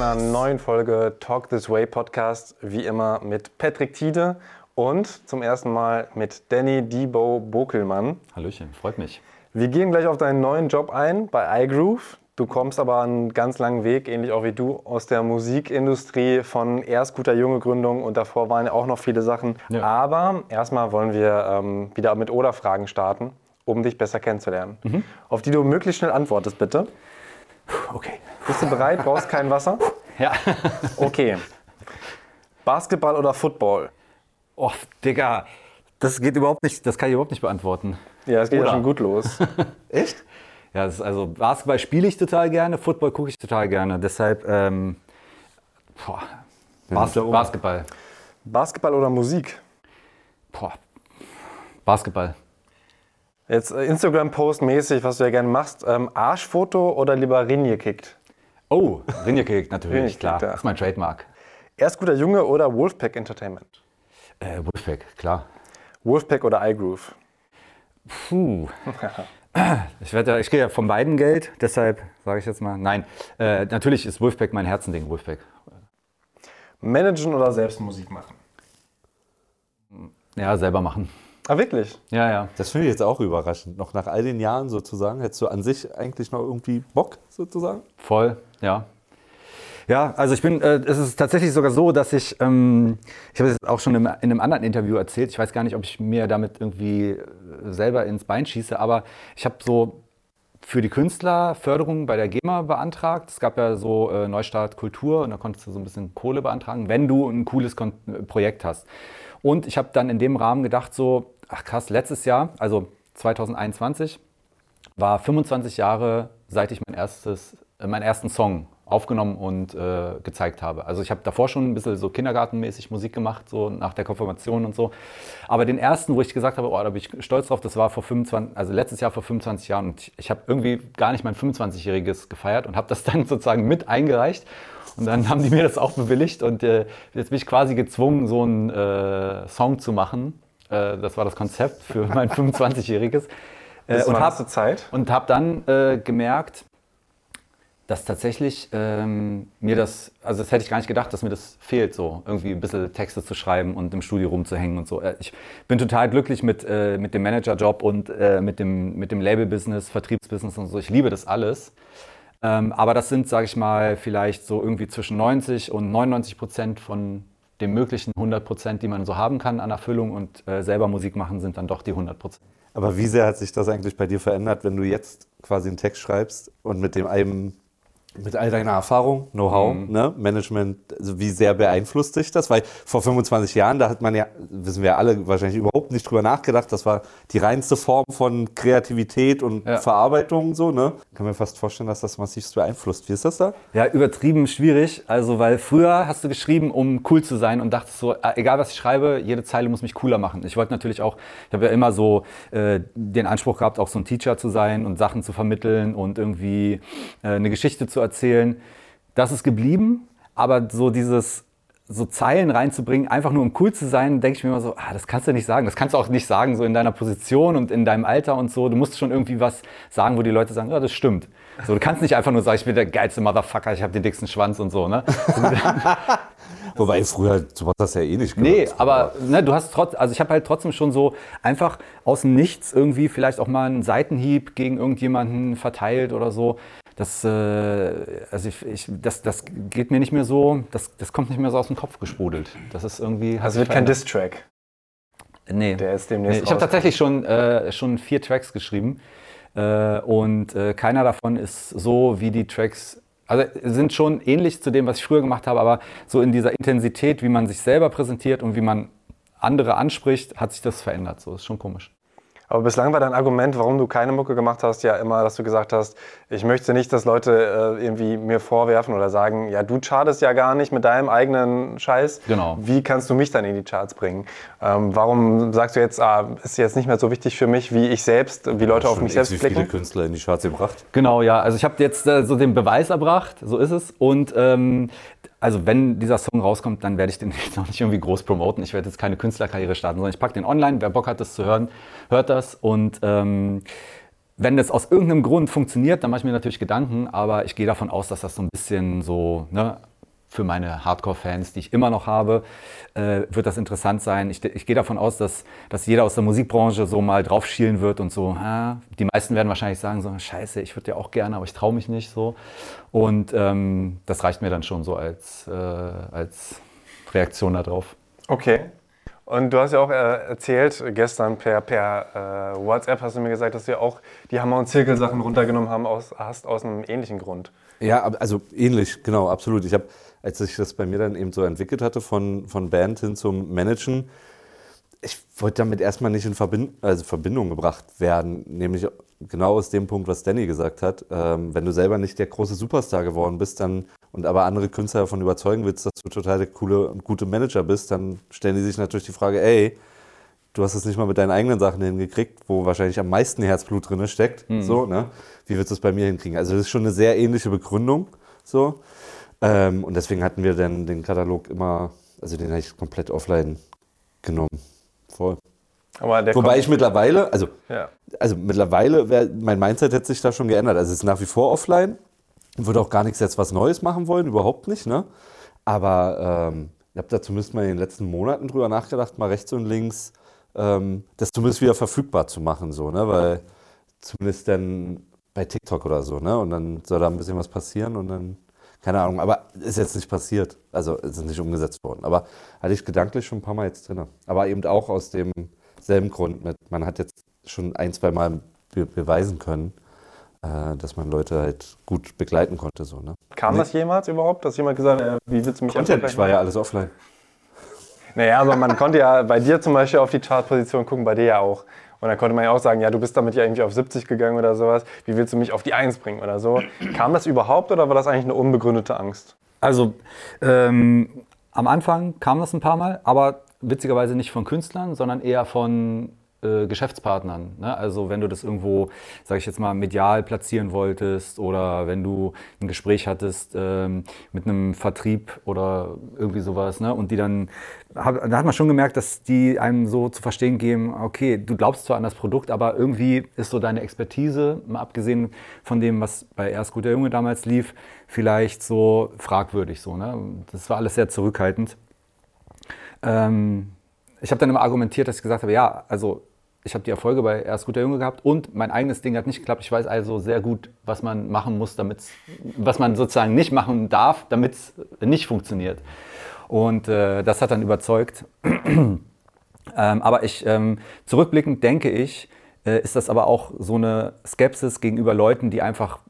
einer neuen Folge Talk This Way Podcast. Wie immer mit Patrick Tiede und zum ersten Mal mit Danny Debo Bokelmann. Hallöchen, freut mich. Wir gehen gleich auf deinen neuen Job ein bei iGroove. Du kommst aber einen ganz langen Weg, ähnlich auch wie du, aus der Musikindustrie von erst guter Junge Gründung und davor waren ja auch noch viele Sachen. Ja. Aber erstmal wollen wir ähm, wieder mit Oder-Fragen starten, um dich besser kennenzulernen. Auf die du möglichst schnell antwortest, bitte. Okay. Bist du bereit? Brauchst kein Wasser? Ja. Okay. Basketball oder Football? Oh, Digga, das geht überhaupt nicht, das kann ich überhaupt nicht beantworten. Ja, es geht ja schon gut los. Echt? Ja, also Basketball spiele ich total gerne, Football gucke ich total gerne. Deshalb ähm, boah, Bas. Basketball. Basketball oder Musik? Boah. Basketball. Jetzt äh, Instagram-Post-mäßig, was du ja gerne machst. Ähm, Arschfoto oder lieber Rinje kickt? Oh, Rinjekick natürlich, Rinjekick, klar. ja. Das ist mein Trademark. Erst guter Junge oder Wolfpack Entertainment? Äh, Wolfpack, klar. Wolfpack oder iGroove? Puh. Ich, werde, ja- ich kriege ja von beiden Geld, deshalb sage ich jetzt mal, nein. Äh, natürlich ist Wolfpack mein Herzending, Wolfpack. Managen oder selbst Musik machen? Ja, selber machen. Ah, wirklich? Ja, ja. Das finde ich jetzt auch überraschend. Noch nach all den Jahren sozusagen, hättest du an sich eigentlich noch irgendwie Bock sozusagen? Voll, ja. Ja, also ich bin, äh, es ist tatsächlich sogar so, dass ich, ähm, ich habe es auch schon im, in einem anderen Interview erzählt, ich weiß gar nicht, ob ich mir damit irgendwie äh, selber ins Bein schieße, aber ich habe so für die Künstler Förderung bei der GEMA beantragt. Es gab ja so äh, Neustart Kultur und da konntest du so ein bisschen Kohle beantragen, wenn du ein cooles Kon äh, Projekt hast. Und ich habe dann in dem Rahmen gedacht, so, ach krass, letztes Jahr, also 2021, war 25 Jahre, seit ich mein erstes, äh, meinen ersten Song aufgenommen und äh, gezeigt habe. Also ich habe davor schon ein bisschen so kindergartenmäßig Musik gemacht, so nach der Konfirmation und so. Aber den ersten, wo ich gesagt habe, oh, da bin ich stolz drauf, das war vor 25, also letztes Jahr vor 25 Jahren. Und ich, ich habe irgendwie gar nicht mein 25-jähriges gefeiert und habe das dann sozusagen mit eingereicht. Und dann haben die mir das auch bewilligt und äh, jetzt bin ich quasi gezwungen, so einen äh, Song zu machen. Äh, das war das Konzept für mein 25-jähriges. Äh, und habe hast du Zeit? und habe dann äh, gemerkt, dass tatsächlich ähm, mir das, also das hätte ich gar nicht gedacht, dass mir das fehlt, so irgendwie ein bisschen Texte zu schreiben und im Studio rumzuhängen und so. Äh, Ich bin total glücklich mit, äh, mit dem Managerjob und äh, mit dem, mit dem Label-Business, Vertriebsbusiness und so. Ich liebe das alles. Ähm, aber das sind, sage ich mal, vielleicht so irgendwie zwischen 90 und 99 Prozent von dem möglichen 100 Prozent, die man so haben kann an Erfüllung und äh, selber Musik machen, sind dann doch die 100 Prozent. Aber wie sehr hat sich das eigentlich bei dir verändert, wenn du jetzt quasi einen Text schreibst und mit dem einem, mit all deiner Erfahrung, Know-how, ne, Management, also wie sehr beeinflusst dich das? Weil vor 25 Jahren, da hat man ja, wissen wir alle, wahrscheinlich überhaupt nicht drüber nachgedacht. Das war die reinste Form von Kreativität und Ja. Verarbeitung, so, ne? Kann mir fast vorstellen, dass das massivst beeinflusst. Wie ist das da? Ja, übertrieben schwierig. Also, weil früher hast du geschrieben, um cool zu sein und dachtest so, äh, egal was ich schreibe, jede Zeile muss mich cooler machen. Ich wollte natürlich auch, ich habe ja immer so äh, den Anspruch gehabt, auch so ein Teacher zu sein und Sachen zu vermitteln und irgendwie äh, eine Geschichte zu erzählen. Das ist geblieben, aber so dieses so Zeilen reinzubringen, einfach nur um cool zu sein, denke ich mir immer so, ah, das kannst du nicht sagen. Das kannst du auch nicht sagen, so in deiner Position und in deinem Alter und so. Du musst schon irgendwie was sagen, wo die Leute sagen, ja, das stimmt. So, du kannst nicht einfach nur sagen, ich bin der geilste Motherfucker, ich habe den dicksten Schwanz und so, ne? Wobei früher, sowas hast ja eh nicht Nee, gehört. aber ne, du hast trotz, also ich habe halt trotzdem schon so einfach aus dem Nichts irgendwie vielleicht auch mal einen Seitenhieb gegen irgendjemanden verteilt oder so. Das, äh, also ich, ich, das, das geht mir nicht mehr so, das, das kommt nicht mehr so aus dem Kopf gesprudelt. Das ist irgendwie. Also wird kein. Diss-Track. Nee. Der ist nee demnächst ich habe tatsächlich schon, äh, schon vier Tracks geschrieben. Äh, und äh, keiner davon ist so wie die Tracks. Also sind schon ähnlich zu dem, was ich früher gemacht habe, aber so in dieser Intensität, wie man sich selber präsentiert und wie man andere anspricht, hat sich das verändert. So ist schon komisch. Aber bislang war dein Argument, warum du keine Mucke gemacht hast, ja immer, dass du gesagt hast, ich möchte nicht, dass Leute äh, irgendwie mir vorwerfen oder sagen, ja, du chartest ja gar nicht mit deinem eigenen Scheiß. Genau. Wie kannst du mich dann in die Charts bringen? Ähm, warum sagst du jetzt, ah, ist jetzt nicht mehr so wichtig für mich, wie ich selbst, wie Leute auf Schon mich selbst wie viele blicken? Künstler in die Charts gebracht. Genau, ja. Also ich habe jetzt äh, so den Beweis erbracht, so ist es. Und ähm, also wenn dieser Song rauskommt, dann werde ich den jetzt noch nicht irgendwie groß promoten. Ich werde jetzt keine Künstlerkarriere starten, sondern ich packe den online. Wer Bock hat, das zu hören, hört das. Und ähm, wenn das aus irgendeinem Grund funktioniert, dann mache ich mir natürlich Gedanken, aber ich gehe davon aus, dass das so ein bisschen so, ne, für meine Hardcore-Fans, die ich immer noch habe, äh, wird das interessant sein. Ich, ich gehe davon aus, dass, dass jeder aus der Musikbranche so mal drauf schielen wird und so, ah, die meisten werden wahrscheinlich sagen so, scheiße, ich würde ja auch gerne, aber ich traue mich nicht so. Und ähm, das reicht mir dann schon so als, äh, als Reaktion darauf. Okay. Und du hast ja auch äh, erzählt, gestern per, per äh, WhatsApp hast du mir gesagt, dass du ja auch die Hammer- und Zirkelsachen runtergenommen haben aus, hast aus einem ähnlichen Grund. Ja, also ähnlich, genau, absolut. Ich habe als sich das bei mir dann eben so entwickelt hatte, von, von Band hin zum Managen, ich wollte damit erstmal nicht in Verbind also Verbindung gebracht werden, nämlich genau aus dem Punkt, was Danny gesagt hat. Ähm, wenn du selber nicht der große Superstar geworden bist, dann und aber andere Künstler davon überzeugen willst, dass du total der coole und gute Manager bist, dann stellen die sich natürlich die Frage, ey, du hast es nicht mal mit deinen eigenen Sachen hingekriegt, wo wahrscheinlich am meisten Herzblut drin steckt. Mhm. So, ne? Wie willst du es bei mir hinkriegen? Also das ist schon eine sehr ähnliche Begründung. So. Ähm, und deswegen hatten wir dann den Katalog immer, also den habe ich komplett offline genommen. Voll. Wobei ich mittlerweile, also, ja. also mittlerweile, wär, mein Mindset hat sich da schon geändert. Also es ist nach wie vor offline. Ich würde auch gar nichts jetzt was Neues machen wollen, überhaupt nicht. Ne? Aber ähm, ich habe da zumindest mal in den letzten Monaten drüber nachgedacht, mal rechts und links ähm, das zumindest wieder verfügbar zu machen. So, ne? Weil zumindest dann bei TikTok oder so. Ne? Und dann soll da ein bisschen was passieren und dann keine Ahnung, aber ist jetzt nicht passiert. Also ist nicht umgesetzt worden. Aber hatte ich gedanklich schon ein paar Mal jetzt drin. Aber eben auch aus demselben Grund mit, man hat jetzt schon ein, zwei Mal be beweisen können, äh, dass man Leute halt gut begleiten konnte. So, ne? Kam das jemals überhaupt, dass jemand gesagt hat, äh, wie willst du mich Content, ich war ja alles offline. Naja, aber man konnte ja bei dir zum Beispiel auf die Chartposition gucken, bei dir ja auch. Und dann konnte man ja auch sagen, ja, du bist damit ja irgendwie auf 70 gegangen oder sowas. Wie willst du mich auf die 1 bringen oder so? Kam das überhaupt oder war das eigentlich eine unbegründete Angst? Also ähm, am Anfang kam das ein paar Mal, aber witzigerweise nicht von Künstlern, sondern eher von äh, Geschäftspartnern. Ne? Also wenn du das irgendwo, sage ich jetzt mal, medial platzieren wolltest oder wenn du ein Gespräch hattest ähm, mit einem Vertrieb oder irgendwie sowas ne? und die dann, hab, da hat man schon gemerkt, dass die einem so zu verstehen geben, okay, du glaubst zwar an das Produkt, aber irgendwie ist so deine Expertise, mal abgesehen von dem, was bei Erst guter Junge damals lief, vielleicht so fragwürdig so. Ne? Das war alles sehr zurückhaltend. Ähm, ich habe dann immer argumentiert, dass ich gesagt habe, ja, also ich habe die Erfolge bei Erst guter Junge gehabt und mein eigenes Ding hat nicht geklappt. Ich weiß also sehr gut, was man machen muss, damit was man sozusagen nicht machen darf, damit es nicht funktioniert. Und äh, das hat dann überzeugt. ähm, aber ich ähm, zurückblickend denke ich, äh, ist das aber auch so eine Skepsis gegenüber Leuten, die einfach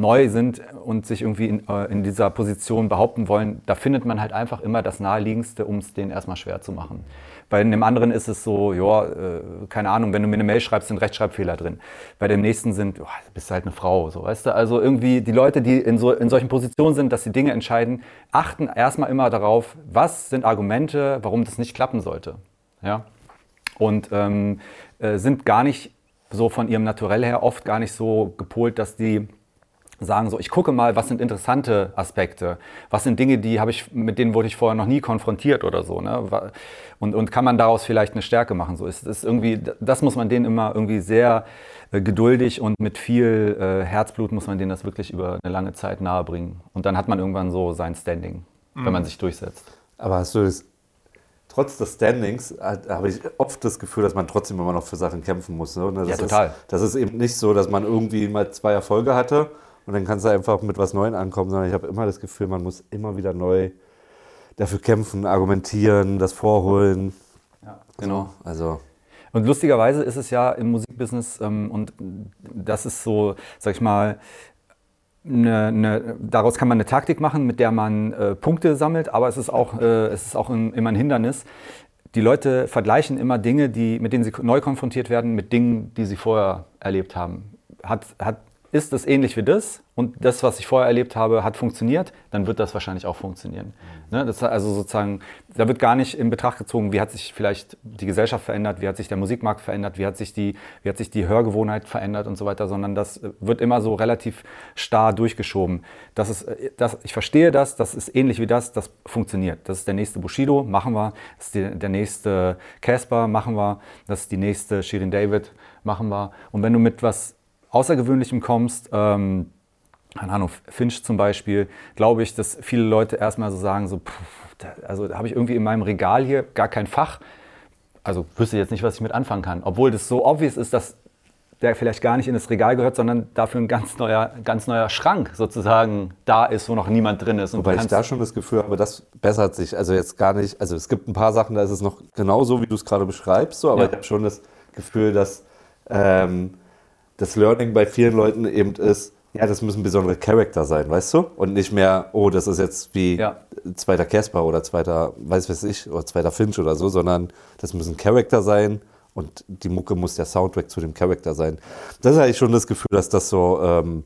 neu sind und sich irgendwie in, äh, in dieser Position behaupten wollen. Da findet man halt einfach immer das Naheliegendste, um es denen erstmal schwer zu machen. Bei dem anderen ist es so, ja, äh, keine Ahnung, wenn du mir eine Mail schreibst, sind Rechtschreibfehler drin. Bei dem nächsten sind, oh, bist du halt eine Frau, so, weißt du? Also irgendwie die Leute, die in, so, in solchen Positionen sind, dass sie Dinge entscheiden, achten erstmal immer darauf, was sind Argumente, warum das nicht klappen sollte. Ja? Und ähm, äh, sind gar nicht so von ihrem Naturell her oft gar nicht so gepolt, dass die sagen so, ich gucke mal, was sind interessante Aspekte, was sind Dinge, die habe ich, mit denen wurde ich vorher noch nie konfrontiert oder so, ne? Und, und kann man daraus vielleicht eine Stärke machen? So ist, ist irgendwie, das muss man denen immer irgendwie sehr äh, geduldig und mit viel äh, Herzblut muss man denen das wirklich über eine lange Zeit nahebringen. Und dann hat man irgendwann so sein Standing, mhm. wenn man sich durchsetzt. Aber hast du das, trotz des Standings, habe ich oft das Gefühl, dass man trotzdem immer noch für Sachen kämpfen muss. Ne? Das ja, total. Ist, das ist eben nicht so, dass man irgendwie mal zwei Erfolge hatte und dann kannst du einfach mit was Neuem ankommen, sondern ich habe immer das Gefühl, man muss immer wieder neu dafür kämpfen, argumentieren, das vorholen. Ja, genau. Also. Und lustigerweise ist es ja im Musikbusiness, ähm, und das ist so, sag ich mal, eine, eine, daraus kann man eine Taktik machen, mit der man äh, Punkte sammelt, aber es ist auch, äh, es ist auch ein, immer ein Hindernis. Die Leute vergleichen immer Dinge, die, mit denen sie neu konfrontiert werden, mit Dingen, die sie vorher erlebt haben. Hat, hat ist es ähnlich wie das und das, was ich vorher erlebt habe, hat funktioniert, dann wird das wahrscheinlich auch funktionieren. Mhm. Ne? Das also sozusagen, da wird gar nicht in Betracht gezogen, wie hat sich vielleicht die Gesellschaft verändert, wie hat sich der Musikmarkt verändert, wie hat sich die, wie hat sich die Hörgewohnheit verändert und so weiter, sondern das wird immer so relativ starr durchgeschoben. Das ist, das, ich verstehe das, das ist ähnlich wie das, das funktioniert. Das ist der nächste Bushido, machen wir. Das ist die, der nächste Casper, machen wir. Das ist die nächste Shirin David, machen wir. Und wenn du mit was Außergewöhnlichem kommst, ähm, Ahnung, Finch zum Beispiel, glaube ich, dass viele Leute erstmal so sagen, so, pff, da, also da habe ich irgendwie in meinem Regal hier gar kein Fach. Also wüsste jetzt nicht, was ich mit anfangen kann. Obwohl das so obvious ist, dass der vielleicht gar nicht in das Regal gehört, sondern dafür ein ganz neuer, ganz neuer Schrank sozusagen da ist, wo noch niemand drin ist. Und Wobei ich da schon das Gefühl habe, das bessert sich. Also jetzt gar nicht, also es gibt ein paar Sachen, da ist es noch genauso, wie du es gerade beschreibst, so, aber ja. ich habe schon das Gefühl, dass ähm, das Learning bei vielen Leuten eben ist, ja, das müssen besondere Charakter sein, weißt du? Und nicht mehr, oh, das ist jetzt wie ja. zweiter Casper oder zweiter, weiß was ich, oder zweiter Finch oder so, sondern das müssen Charakter sein und die Mucke muss der Soundtrack zu dem Charakter sein. Das ist eigentlich schon das Gefühl, dass das so ähm,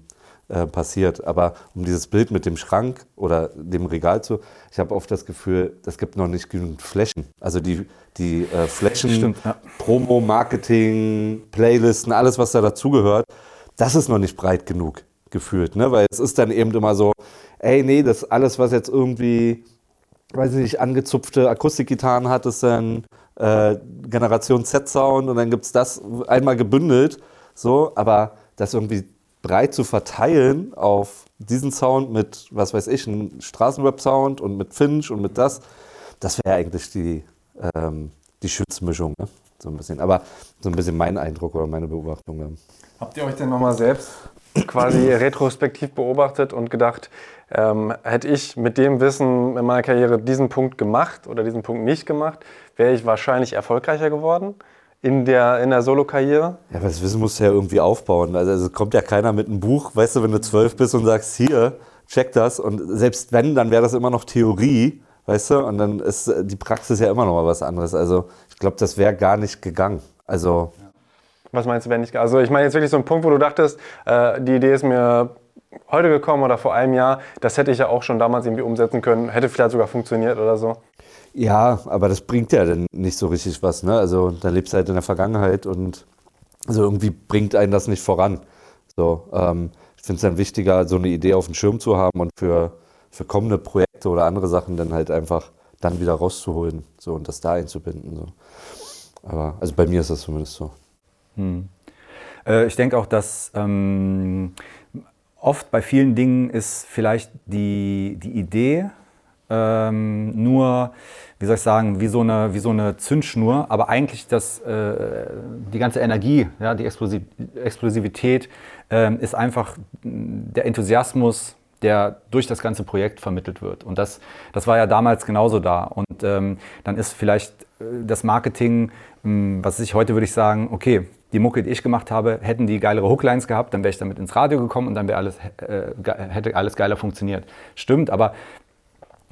äh, passiert. Aber um dieses Bild mit dem Schrank oder dem Regal zu, ich habe oft das Gefühl, es gibt noch nicht genügend Flächen. Also die, die äh, Flächen, Stimmt, ja. Promo, Marketing, Playlisten, alles, was da dazugehört, das ist noch nicht breit genug gefühlt, ne? Weil es ist dann eben immer so, ey, nee, das alles, was jetzt irgendwie, weiß ich nicht, angezupfte Akustikgitarren hat, ist dann äh, Generation Z-Sound und dann gibt es das einmal gebündelt, so, aber das irgendwie breit zu verteilen auf diesen Sound mit, was weiß ich, einem Straßenrap-Sound und mit Finch und mit das, das wäre eigentlich die, ähm, die Schützmischung, ne? so ein bisschen. Aber so ein bisschen mein Eindruck oder meine Beobachtung. Habt ihr euch denn nochmal selbst quasi retrospektiv beobachtet und gedacht, ähm, hätte ich mit dem Wissen in meiner Karriere diesen Punkt gemacht oder diesen Punkt nicht gemacht, wäre ich wahrscheinlich erfolgreicher geworden in der, in der Solo-Karriere. Ja, aber das Wissen musst du ja irgendwie aufbauen. Also, also kommt ja keiner mit einem Buch, weißt du, wenn du zwölf bist und sagst, hier, check das. Und selbst wenn, dann wäre das immer noch Theorie, weißt du, und dann ist die Praxis ja immer noch mal was anderes. Also ich glaube, das wäre gar nicht gegangen. Also was meinst du, wenn nicht? Also ich meine jetzt wirklich so einen Punkt, wo du dachtest, äh, die Idee ist mir heute gekommen oder vor einem Jahr, das hätte ich ja auch schon damals irgendwie umsetzen können, hätte vielleicht sogar funktioniert oder so. Ja, aber das bringt ja dann nicht so richtig was. Ne? Also da lebst du halt in der Vergangenheit und also irgendwie bringt einen das nicht voran. So, ähm, ich finde es dann wichtiger, so eine Idee auf dem Schirm zu haben und für, für kommende Projekte oder andere Sachen dann halt einfach dann wieder rauszuholen so, und das da einzubinden. So. Aber also bei mir ist das zumindest so. Hm. Äh, ich denke auch, dass ähm, oft bei vielen Dingen ist vielleicht die, die Idee ähm, nur, wie soll ich sagen, wie so eine, wie so eine Zündschnur, aber eigentlich das, äh, die ganze Energie, ja, die Explosiv Explosivität äh, ist einfach der Enthusiasmus, der durch das ganze Projekt vermittelt wird. Und das, das war ja damals genauso da. Und ähm, dann ist vielleicht äh, das Marketing, ähm, was ich heute würde ich sagen, okay, die Mucke, die ich gemacht habe, hätten die geilere Hooklines gehabt, dann wäre ich damit ins Radio gekommen und dann wäre alles, äh, hätte alles geiler funktioniert. Stimmt, aber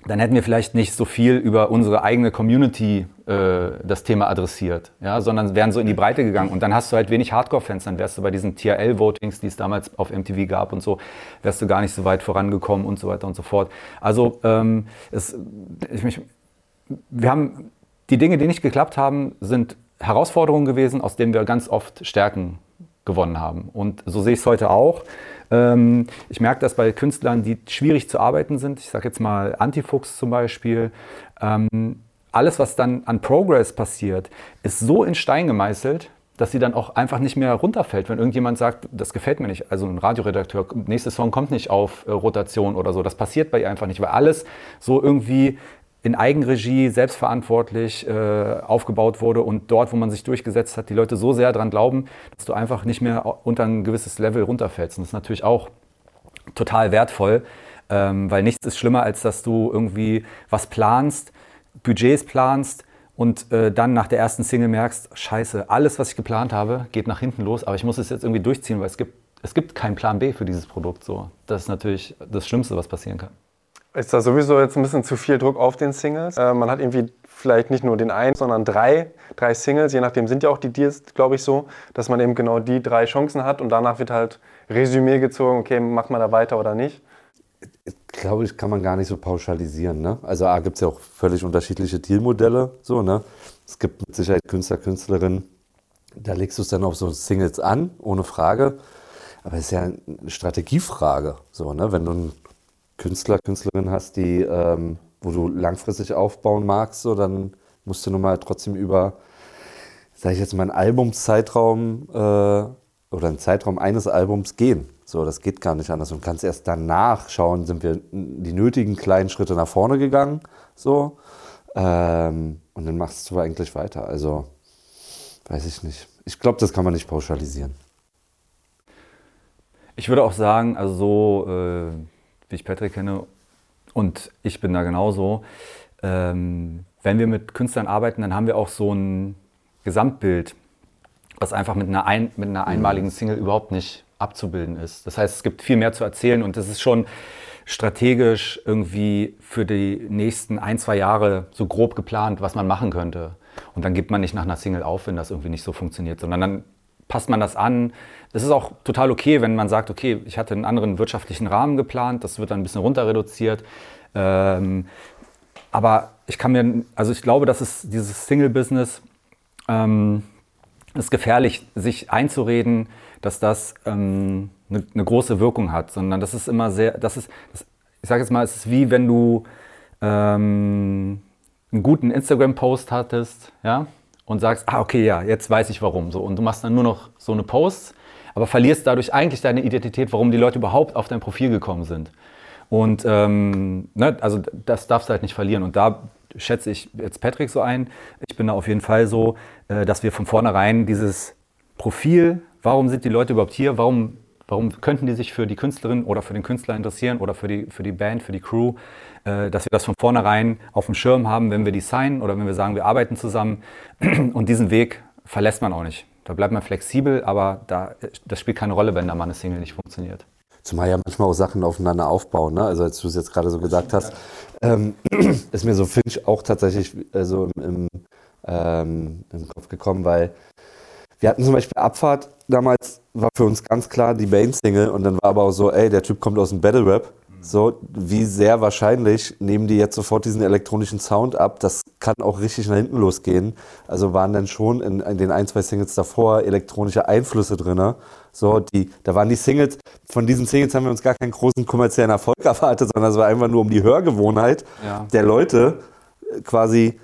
dann hätten wir vielleicht nicht so viel über unsere eigene Community äh, das Thema adressiert, ja, sondern wären so in die Breite gegangen. Und dann hast du halt wenig Hardcore-Fans, dann wärst du bei diesen TRL-Votings, die es damals auf MTV gab und so, wärst du gar nicht so weit vorangekommen und so weiter und so fort. Also ähm, es, ich mich, wir haben die Dinge, die nicht geklappt haben, sind Herausforderungen gewesen, aus denen wir ganz oft Stärken gewonnen haben. Und so sehe ich es heute auch. Ähm, ich merke das bei Künstlern, die schwierig zu arbeiten sind. Ich sage jetzt mal Antifuchs zum Beispiel. Ähm, alles, was dann an Progress passiert, ist so in Stein gemeißelt, dass sie dann auch einfach nicht mehr runterfällt, wenn irgendjemand sagt, das gefällt mir nicht. Also ein Radioredakteur, nächster Song kommt nicht auf äh, Rotation oder so. Das passiert bei ihr einfach nicht, weil alles so irgendwie in Eigenregie, selbstverantwortlich äh, aufgebaut wurde und dort, wo man sich durchgesetzt hat, die Leute so sehr daran glauben, dass du einfach nicht mehr unter ein gewisses Level runterfällst. Und das ist natürlich auch total wertvoll, ähm, weil nichts ist schlimmer, als dass du irgendwie was planst, Budgets planst und äh, dann nach der ersten Single merkst, scheiße, alles, was ich geplant habe, geht nach hinten los, aber ich muss es jetzt irgendwie durchziehen, weil es gibt, es gibt keinen Plan B für dieses Produkt. So. Das ist natürlich das Schlimmste, was passieren kann. Ist da sowieso jetzt ein bisschen zu viel Druck auf den Singles? Äh, man hat irgendwie vielleicht nicht nur den einen, sondern drei, drei Singles. Je nachdem sind ja auch die Deals, glaube ich, so, dass man eben genau die drei Chancen hat und danach wird halt Resümee gezogen, okay, macht man da weiter oder nicht. Glaube ich, kann man gar nicht so pauschalisieren. Ne? Also A gibt es ja auch völlig unterschiedliche Dealmodelle. So, ne? Es gibt mit Sicherheit Künstler, Künstlerinnen, da legst du es dann auf so Singles an, ohne Frage. Aber es ist ja eine Strategiefrage. So, ne? Wenn du ein Künstler, Künstlerin hast, die, ähm, wo du langfristig aufbauen magst, so, dann musst du nun mal trotzdem über, sage ich jetzt mal, einen Albumzeitraum äh, oder oder einen Zeitraum eines Albums gehen. So, das geht gar nicht anders. Und kannst erst danach schauen, sind wir die nötigen kleinen Schritte nach vorne gegangen. So. Ähm, und dann machst du eigentlich weiter. Also, weiß ich nicht. Ich glaube, das kann man nicht pauschalisieren. Ich würde auch sagen, also so äh, wie ich Patrick kenne und ich bin da genauso, ähm, wenn wir mit Künstlern arbeiten, dann haben wir auch so ein Gesamtbild, was einfach mit einer, ein, mit einer einmaligen Single überhaupt nicht abzubilden ist. Das heißt, es gibt viel mehr zu erzählen und das ist schon strategisch irgendwie für die nächsten ein, zwei Jahre so grob geplant, was man machen könnte. Und dann gibt man nicht nach einer Single auf, wenn das irgendwie nicht so funktioniert, sondern dann passt man das an. Das ist auch total okay, wenn man sagt, okay, ich hatte einen anderen wirtschaftlichen Rahmen geplant, das wird dann ein bisschen runter reduziert. Ähm, aber ich kann mir, also ich glaube, dass es dieses Single-Business ähm, ist gefährlich, sich einzureden, dass das ähm, eine, eine, große Wirkung hat, sondern das ist immer sehr, das ist, das, ich sage jetzt mal, es ist wie wenn du ähm, einen guten Instagram-Post hattest, ja, und sagst, ah, okay, ja, jetzt weiß ich warum. So, und du machst dann nur noch so eine Post, aber verlierst dadurch eigentlich deine Identität, warum die Leute überhaupt auf dein Profil gekommen sind. Und ähm, ne, also das darfst du halt nicht verlieren. Und da schätze ich jetzt Patrick so ein. Ich bin da auf jeden Fall so, äh, dass wir von vornherein dieses Profil, warum sind die Leute überhaupt hier, warum, warum könnten die sich für die Künstlerin oder für den Künstler interessieren oder für die, für die Band, für die Crew, äh, dass wir das von vornherein auf dem Schirm haben, wenn wir die signen oder wenn wir sagen, wir arbeiten zusammen. Und diesen Weg verlässt man auch nicht. Da bleibt man flexibel, aber da, das spielt keine Rolle, wenn da mal eine Single nicht funktioniert. Zumal ja manchmal auch Sachen aufeinander aufbauen. Ne? Also als du es jetzt gerade so gesagt hast, ähm, ist mir so Finch auch tatsächlich äh, so im, im, ähm, im Kopf gekommen, weil wir hatten zum Beispiel Abfahrt damals, war für uns ganz klar die Main-Single und dann war aber auch so, ey, der Typ kommt aus dem Battle Rap so, wie sehr wahrscheinlich nehmen die jetzt sofort diesen elektronischen Sound ab. Das kann auch richtig nach hinten losgehen. Also waren dann schon in, in den ein, zwei Singles davor elektronische Einflüsse drin. So, die, da waren die Singles, von diesen Singles haben wir uns gar keinen großen kommerziellen Erfolg erwartet, sondern es war einfach nur um die Hörgewohnheit ja. der Leute äh, quasi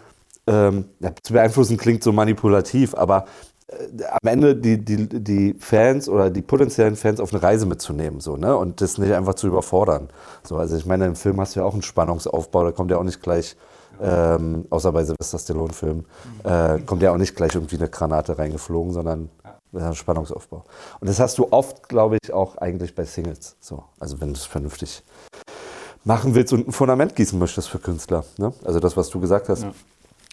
ähm, ja, zu beeinflussen, klingt so manipulativ, aber am Ende die, die, die Fans oder die potenziellen Fans auf eine Reise mitzunehmen so, ne? und das nicht einfach zu überfordern. So, also ich meine, im Film hast du ja auch einen Spannungsaufbau, da kommt ja auch nicht gleich, ähm, außer bei Sylvester Stallone-Film, äh, kommt ja auch nicht gleich irgendwie eine Granate reingeflogen, sondern ja. Spannungsaufbau. Und das hast du oft, glaube ich, auch eigentlich bei Singles. So, also wenn du es vernünftig machen willst und ein Fundament gießen möchtest für Künstler. Ne? Also das, was du gesagt hast ja.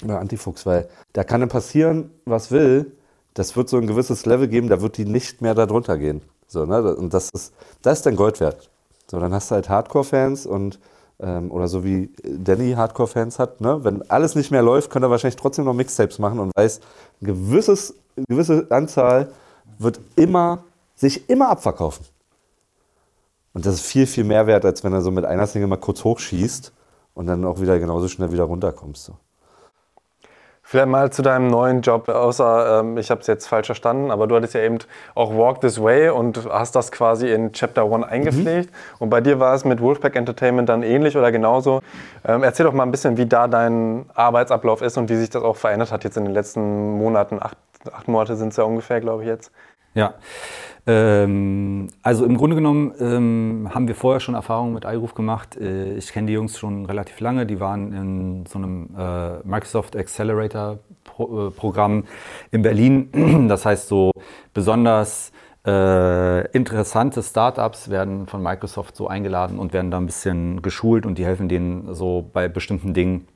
bei Antifuchs, weil da kann dann passieren, was will, das wird so ein gewisses Level geben, da wird die nicht mehr darunter gehen. So, ne? Und das ist, das ist dann Gold wert. So, dann hast du halt Hardcore-Fans und ähm, oder so wie Danny Hardcore-Fans hat, ne? wenn alles nicht mehr läuft, könnte er wahrscheinlich trotzdem noch Mixtapes machen und weiß, ein gewisses, eine gewisse Anzahl wird immer, sich immer abverkaufen. Und das ist viel, viel mehr wert, als wenn er so mit einer Single mal kurz hochschießt und dann auch wieder genauso schnell wieder runterkommst. So. Vielleicht mal zu deinem neuen Job, außer ähm, ich habe es jetzt falsch verstanden, aber du hattest ja eben auch Walk This Way und hast das quasi in Chapter One eingepflegt. Mhm. Und bei dir war es mit Wolfpack Entertainment dann ähnlich oder genauso. Ähm, erzähl doch mal ein bisschen, wie da dein Arbeitsablauf ist und wie sich das auch verändert hat jetzt in den letzten Monaten. Acht, acht Monate sind es ja ungefähr, glaube ich, jetzt. Ja. Ähm, also im Grunde genommen ähm, haben wir vorher schon Erfahrungen mit iRoof gemacht. Äh, ich kenne die Jungs schon relativ lange. Die waren in so einem äh, Microsoft Accelerator Pro, äh, Programm in Berlin. Das heißt so besonders äh, interessante Startups werden von Microsoft so eingeladen und werden da ein bisschen geschult und die helfen denen so bei bestimmten Dingen.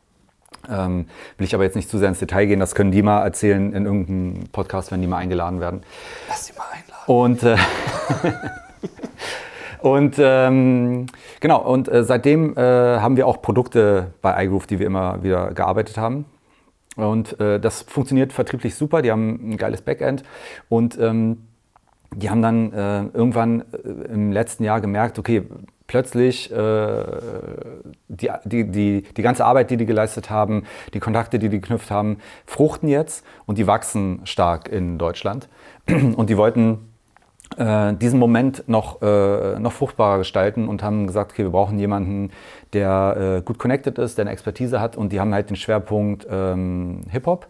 Ähm, will ich aber jetzt nicht zu sehr ins Detail gehen, das können die mal erzählen in irgendeinem Podcast, wenn die mal eingeladen werden. Lass sie mal einladen. Und, äh, und ähm, genau, und äh, seitdem äh, haben wir auch Produkte bei iGroove, die wir immer wieder gearbeitet haben. Und äh, das funktioniert vertrieblich super, die haben ein geiles Backend und ähm, die haben dann äh, irgendwann äh, im letzten Jahr gemerkt, okay, plötzlich äh, die, die, die, die ganze Arbeit, die die geleistet haben, die Kontakte, die die geknüpft haben, fruchten jetzt und die wachsen stark in Deutschland. Und die wollten äh, diesen Moment noch, äh, noch fruchtbarer gestalten und haben gesagt, okay, wir brauchen jemanden, der äh, gut connected ist, der eine Expertise hat und die haben halt den Schwerpunkt ähm, Hip-Hop.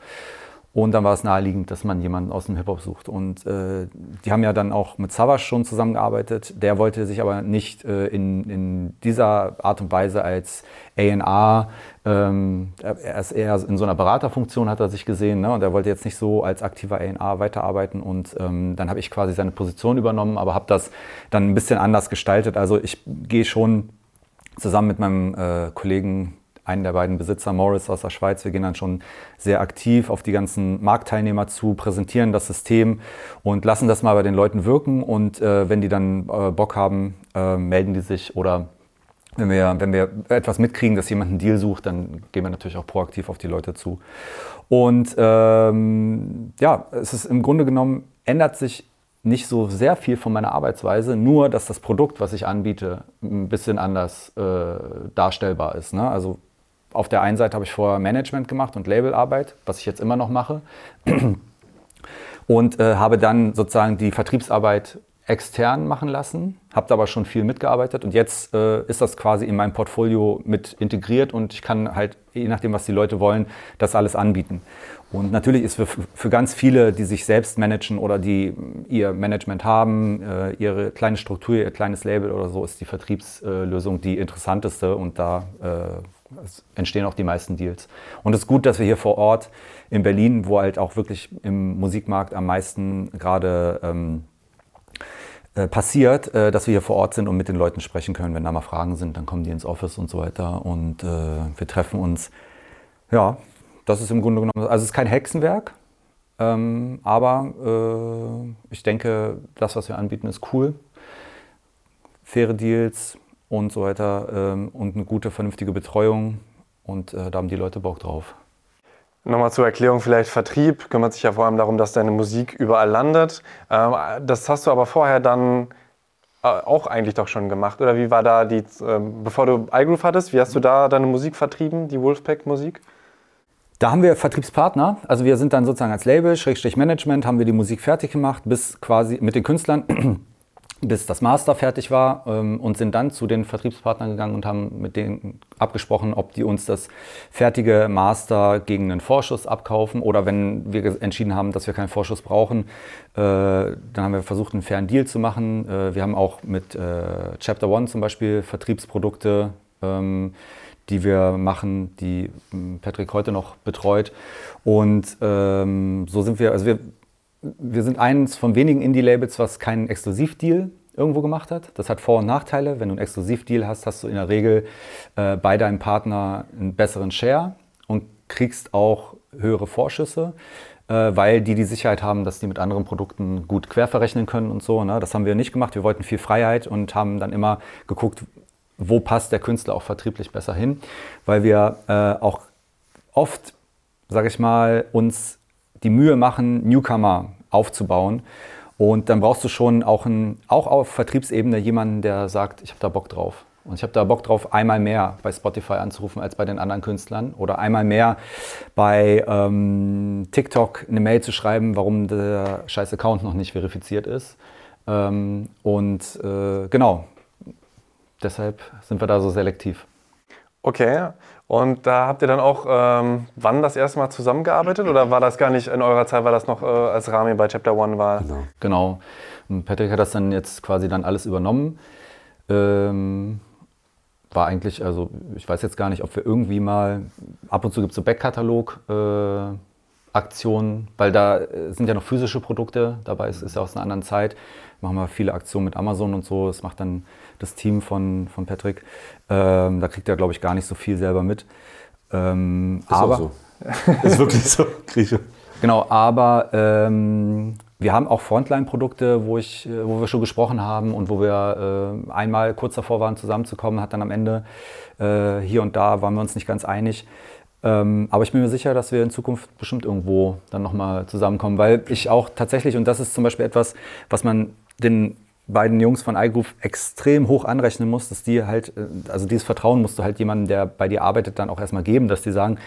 Und dann war es naheliegend, dass man jemanden aus dem Hip-Hop sucht. Und äh, die haben ja dann auch mit Savas schon zusammengearbeitet. Der wollte sich aber nicht äh, in, in dieser Art und Weise als A&R, ähm, er ist eher in so einer Beraterfunktion, hat er sich gesehen. Ne? Und er wollte jetzt nicht so als aktiver A&R weiterarbeiten. Und ähm, dann habe ich quasi seine Position übernommen, aber habe das dann ein bisschen anders gestaltet. Also ich gehe schon zusammen mit meinem äh, Kollegen einen der beiden Besitzer, Morris aus der Schweiz. Wir gehen dann schon sehr aktiv auf die ganzen Marktteilnehmer zu, präsentieren das System und lassen das mal bei den Leuten wirken. Und äh, wenn die dann äh, Bock haben, äh, melden die sich oder wenn wir, wenn wir etwas mitkriegen, dass jemand einen Deal sucht, dann gehen wir natürlich auch proaktiv auf die Leute zu. Und ähm, ja, es ist im Grunde genommen, ändert sich nicht so sehr viel von meiner Arbeitsweise, nur dass das Produkt, was ich anbiete, ein bisschen anders äh, darstellbar ist. Ne? Also auf der einen Seite habe ich vorher Management gemacht und Labelarbeit, was ich jetzt immer noch mache. Und äh, habe dann sozusagen die Vertriebsarbeit extern machen lassen, habe da aber schon viel mitgearbeitet und jetzt äh, ist das quasi in meinem Portfolio mit integriert und ich kann halt, je nachdem, was die Leute wollen, das alles anbieten. Und natürlich ist für, für ganz viele, die sich selbst managen oder die ihr Management haben, äh, ihre kleine Struktur, ihr kleines Label oder so, ist die Vertriebslösung die interessanteste und da äh, es entstehen auch die meisten Deals. Und es ist gut, dass wir hier vor Ort in Berlin, wo halt auch wirklich im Musikmarkt am meisten gerade ähm, äh, passiert, äh, dass wir hier vor Ort sind und mit den Leuten sprechen können. Wenn da mal Fragen sind, dann kommen die ins Office und so weiter und äh, wir treffen uns. Ja, das ist im Grunde genommen, also es ist kein Hexenwerk, ähm, aber äh, ich denke, das, was wir anbieten, ist cool. Faire Deals, und so weiter ähm, und eine gute, vernünftige Betreuung. Und äh, da haben die Leute Bock drauf. Nochmal zur Erklärung, vielleicht Vertrieb kümmert sich ja vor allem darum, dass deine Musik überall landet. Ähm, das hast du aber vorher dann äh, auch eigentlich doch schon gemacht. Oder wie war da die, äh, bevor du iGroove hattest, wie hast du da deine Musik vertrieben, die Wolfpack-Musik? Da haben wir Vertriebspartner, also wir sind dann sozusagen als Label, Schrägstrich Management, haben wir die Musik fertig gemacht, bis quasi mit den Künstlern bis das Master fertig war ähm, und sind dann zu den Vertriebspartnern gegangen und haben mit denen abgesprochen, ob die uns das fertige Master gegen einen Vorschuss abkaufen oder wenn wir entschieden haben, dass wir keinen Vorschuss brauchen, äh, dann haben wir versucht, einen fairen Deal zu machen. Äh, wir haben auch mit äh, Chapter One zum Beispiel Vertriebsprodukte, ähm, die wir machen, die ähm, Patrick heute noch betreut. Und ähm, so sind wir, also wir wir sind eines von wenigen Indie-Labels, was keinen Exklusivdeal irgendwo gemacht hat. Das hat Vor- und Nachteile. Wenn du einen Exklusivdeal hast, hast du in der Regel äh, bei deinem Partner einen besseren Share und kriegst auch höhere Vorschüsse, äh, weil die die Sicherheit haben, dass die mit anderen Produkten gut querverrechnen können und so. Ne? Das haben wir nicht gemacht. Wir wollten viel Freiheit und haben dann immer geguckt, wo passt der Künstler auch vertrieblich besser hin, weil wir äh, auch oft, sage ich mal, uns die Mühe machen, Newcomer aufzubauen. Und dann brauchst du schon auch, ein, auch auf Vertriebsebene jemanden, der sagt, ich habe da Bock drauf. Und ich habe da Bock drauf, einmal mehr bei Spotify anzurufen als bei den anderen Künstlern oder einmal mehr bei ähm, TikTok eine Mail zu schreiben, warum der scheiß Account noch nicht verifiziert ist. Ähm, und äh, genau, deshalb sind wir da so selektiv. Okay, und da habt ihr dann auch ähm, wann das erste Mal zusammengearbeitet oder war das gar nicht in eurer Zeit, weil das noch äh, als Rami bei Chapter One war? Genau. genau. Patrick hat das dann jetzt quasi dann alles übernommen. Ähm, war eigentlich, also ich weiß jetzt gar nicht, ob wir irgendwie mal, ab und zu gibt es so Backkatalog-Aktionen, äh, weil da äh, sind ja noch physische Produkte dabei, es ist ja aus einer anderen Zeit. Machen wir viele Aktionen mit Amazon und so, das macht dann das Team von, von Patrick. Ähm, da kriegt er, glaube ich, gar nicht so viel selber mit. Ähm, ist aber, so. ist wirklich so, Grieche. Genau, aber ähm, wir haben auch Frontline-Produkte, wo, wo wir schon gesprochen haben und wo wir äh, einmal kurz davor waren, zusammenzukommen, hat dann am Ende äh, hier und da waren wir uns nicht ganz einig. Ähm, aber ich bin mir sicher, dass wir in Zukunft bestimmt irgendwo dann nochmal zusammenkommen, weil ich auch tatsächlich, und das ist zum Beispiel etwas, was man den beiden Jungs von iGroove extrem hoch anrechnen muss, dass die halt, äh, also dieses Vertrauen musst du halt jemandem, der bei dir arbeitet, dann auch erstmal geben, dass die sagen,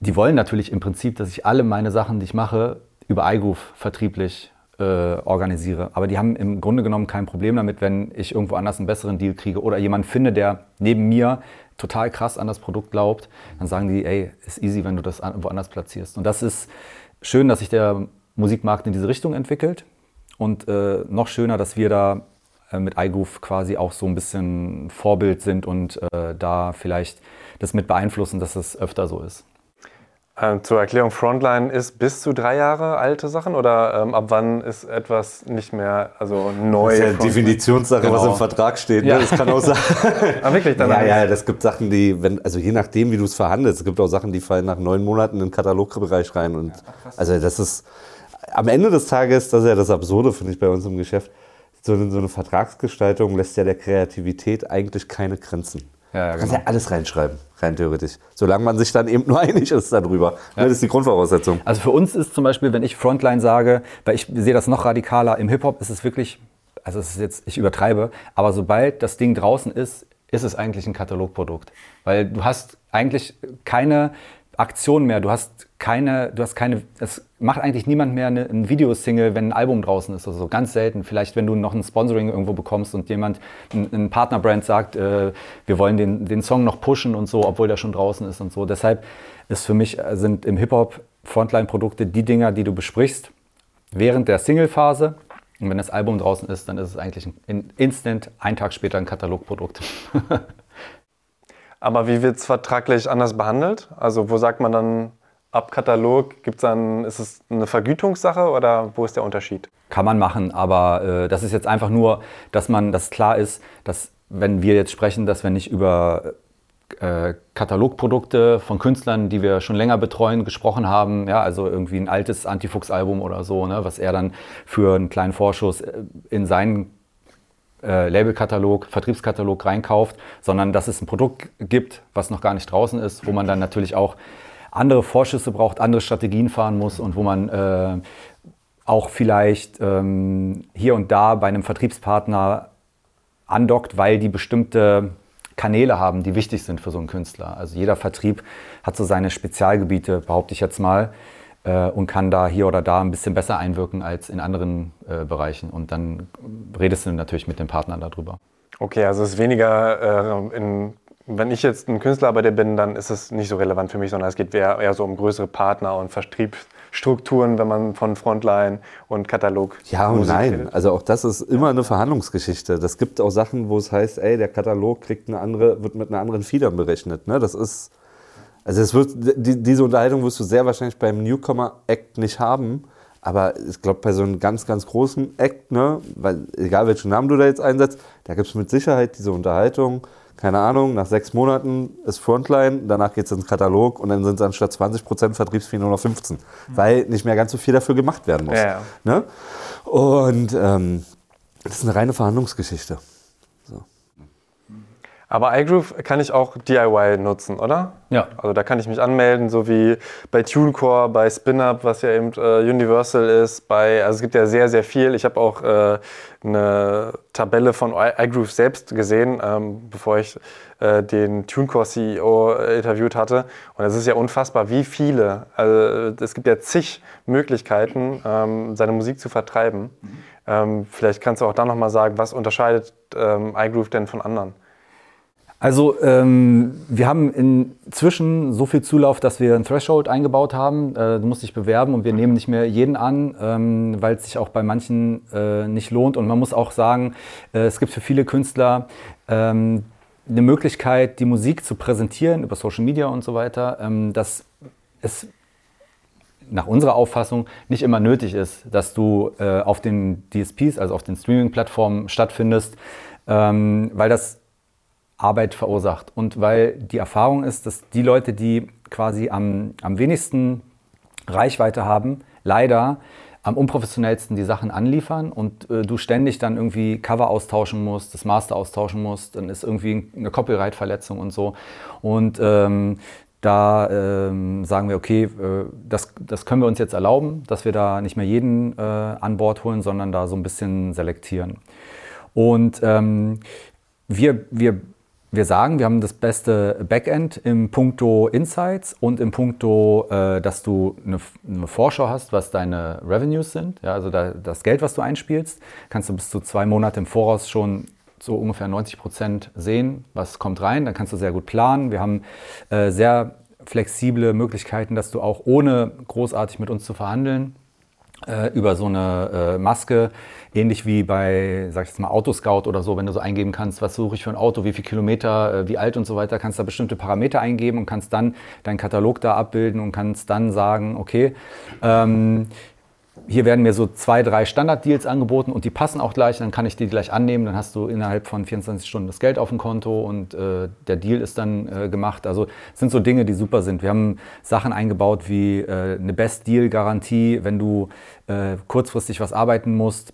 die wollen natürlich im Prinzip, dass ich alle meine Sachen, die ich mache, über iGroove vertrieblich äh, organisiere. Aber die haben im Grunde genommen kein Problem damit, wenn ich irgendwo anders einen besseren Deal kriege oder jemanden finde, der neben mir total krass an das Produkt glaubt, dann sagen die, ey, ist easy, wenn du das woanders platzierst. Und das ist schön, dass sich der Musikmarkt in diese Richtung entwickelt und äh, noch schöner, dass wir da äh, mit iGroove quasi auch so ein bisschen Vorbild sind und äh, da vielleicht das mit beeinflussen, dass es öfter so ist. Ähm, zur Erklärung, Frontline ist bis zu drei Jahre alte Sachen oder ähm, ab wann ist etwas nicht mehr also neu? Das ist ja eine Definitionssache, genau. was im Vertrag steht. Ne? Ja. Das kann auch sein. ah, wirklich? Dann ja, ja, das gibt Sachen, die, wenn, also je nachdem, wie du es verhandelst, es gibt auch Sachen, die fallen nach neun Monaten in den Katalogbereich rein. Und ja, also das ist am Ende des Tages, das ist ja das Absurde, finde ich, bei uns im Geschäft. So eine, so eine Vertragsgestaltung lässt ja der Kreativität eigentlich keine Grenzen. Ja, ja, genau. Kannst ja alles reinschreiben, rein theoretisch. Solange man sich dann eben nur einig ist darüber. Ja. Das ist die Grundvoraussetzung. Also für uns ist zum Beispiel, wenn ich Frontline sage, weil ich sehe das noch radikaler, im Hip-Hop ist es wirklich, also es ist jetzt, ich übertreibe, aber sobald das Ding draußen ist, ist es eigentlich ein Katalogprodukt. Weil du hast eigentlich keine Aktion mehr. Du hast keine, du hast keine, es macht eigentlich niemand mehr eine, ein Videosingle, wenn ein Album draußen ist oder so. Ganz selten. Vielleicht, wenn du noch ein Sponsoring irgendwo bekommst und jemand, ein, ein Partnerbrand sagt, äh, wir wollen den, den Song noch pushen und so, obwohl der schon draußen ist und so. Deshalb ist für mich, sind im Hip-Hop Frontline-Produkte die Dinger, die du besprichst während der Single-Phase. Und wenn das Album draußen ist, dann ist es eigentlich ein instant, einen Tag später ein Katalogprodukt. Aber wie wird es vertraglich anders behandelt? Also wo sagt man dann ab Katalog, gibt's dann, ist es eine Vergütungssache oder wo ist der Unterschied? Kann man machen, aber äh, das ist jetzt einfach nur, dass man, dass klar ist, dass wenn wir jetzt sprechen, dass wir nicht über äh, Katalogprodukte von Künstlern, die wir schon länger betreuen, gesprochen haben. Ja, also irgendwie ein altes Antifuchs-Album oder so, ne, was er dann für einen kleinen Vorschuss äh, in seinen äh, Labelkatalog, Vertriebskatalog reinkauft, sondern dass es ein Produkt gibt, was noch gar nicht draußen ist, wo man dann natürlich auch andere Vorschüsse braucht, andere Strategien fahren muss und wo man äh, auch vielleicht ähm, hier und da bei einem Vertriebspartner andockt, weil die bestimmte Kanäle haben, die wichtig sind für so einen Künstler. Also jeder Vertrieb hat so seine Spezialgebiete, behaupte ich jetzt mal äh, und kann da hier oder da ein bisschen besser einwirken als in anderen äh, Bereichen. Und dann redest du natürlich mit dem Partner darüber. Okay, also es ist weniger, äh, in, wenn ich jetzt ein Künstlerarbeiter bin, dann ist es nicht so relevant für mich, sondern es geht eher, eher so um größere Partner und Vertriebsstrukturen, wenn man von Frontline und Katalog. Ja und Musik nein, redet. also auch das ist immer eine Verhandlungsgeschichte. Das gibt auch Sachen, wo es heißt, ey, der Katalog kriegt eine andere, wird mit einer anderen Fiedern berechnet. Ne? Das ist also es wird, die, diese Unterhaltung wirst du sehr wahrscheinlich beim Newcomer-Act nicht haben. Aber ich glaube, bei so einem ganz, ganz großen Act, ne, weil egal welchen Namen du da jetzt einsetzt, da gibt es mit Sicherheit diese Unterhaltung. Keine Ahnung, nach sechs Monaten ist Frontline, danach geht es ins Katalog und dann sind es anstatt 20% Vertriebsfee nur noch 15, mhm. weil nicht mehr ganz so viel dafür gemacht werden muss. Ja, ja. Ne? Und ähm, das ist eine reine Verhandlungsgeschichte. Aber iGroove kann ich auch DIY nutzen, oder? Ja. Also da kann ich mich anmelden, so wie bei TuneCore, bei SpinUp, was ja eben äh, Universal ist. Bei, also es gibt ja sehr, sehr viel. Ich habe auch äh, eine Tabelle von iGroove selbst gesehen, ähm, bevor ich äh, den TuneCore CEO interviewt hatte. Und es ist ja unfassbar, wie viele. Also es gibt ja zig Möglichkeiten, ähm, seine Musik zu vertreiben. Mhm. Ähm, vielleicht kannst du auch da nochmal sagen, was unterscheidet ähm, iGroove denn von anderen? Also ähm, wir haben inzwischen so viel Zulauf, dass wir ein Threshold eingebaut haben. Äh, du musst dich bewerben und wir nehmen nicht mehr jeden an, ähm, weil es sich auch bei manchen äh, nicht lohnt. Und man muss auch sagen, äh, es gibt für viele Künstler ähm, eine Möglichkeit, die Musik zu präsentieren über Social Media und so weiter, ähm, dass es nach unserer Auffassung nicht immer nötig ist, dass du äh, auf den DSPs, also auf den Streaming-Plattformen stattfindest, ähm, weil das Arbeit verursacht. Und weil die Erfahrung ist, dass die Leute, die quasi am, am wenigsten Reichweite haben, leider am unprofessionellsten die Sachen anliefern und äh, du ständig dann irgendwie Cover austauschen musst, das Master austauschen musst, dann ist irgendwie eine Copyright-Verletzung und so. Und ähm, da ähm, sagen wir, okay, äh, das, das können wir uns jetzt erlauben, dass wir da nicht mehr jeden äh, an Bord holen, sondern da so ein bisschen selektieren. Und ähm, wir, wir wir sagen, wir haben das beste Backend im Punkto Insights und im Punkto, äh, dass du eine, eine, Vorschau hast, was deine Revenues sind. Ja, also da, das Geld, was du einspielst, kannst du bis zu zwei Monate im Voraus schon so ungefähr 90 Prozent sehen, was kommt rein. Dann kannst du sehr gut planen. Wir haben äh, sehr flexible Möglichkeiten, dass du auch ohne großartig mit uns zu verhandeln, äh, über so eine äh, Maske, ähnlich wie bei, sag ich jetzt mal, Autoscout oder so, wenn du so eingeben kannst, was suche ich für ein Auto, wie viele Kilometer, äh, wie alt und so weiter, kannst da bestimmte Parameter eingeben und kannst dann deinen Katalog da abbilden und kannst dann sagen, okay, ähm, hier werden mir so zwei, drei Standarddeals angeboten und die passen auch gleich, dann kann ich die gleich annehmen, dann hast du innerhalb von 24 Stunden das Geld auf dem Konto und äh, der Deal ist dann äh, gemacht. Also sind so Dinge, die super sind. Wir haben Sachen eingebaut wie äh, eine Best-Deal-Garantie, wenn du äh, kurzfristig was arbeiten musst,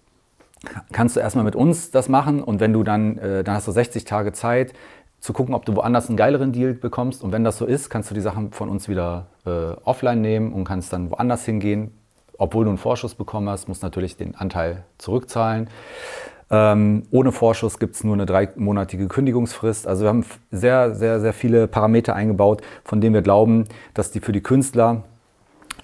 kannst du erstmal mit uns das machen und wenn du dann, äh, dann hast du 60 Tage Zeit, zu gucken, ob du woanders einen geileren Deal bekommst. Und wenn das so ist, kannst du die Sachen von uns wieder äh, offline nehmen und kannst dann woanders hingehen, obwohl du einen Vorschuss bekommen hast, musst du natürlich den Anteil zurückzahlen. Ähm, ohne Vorschuss gibt es nur eine dreimonatige Kündigungsfrist. Also wir haben sehr, sehr, sehr viele Parameter eingebaut, von denen wir glauben, dass die für die Künstler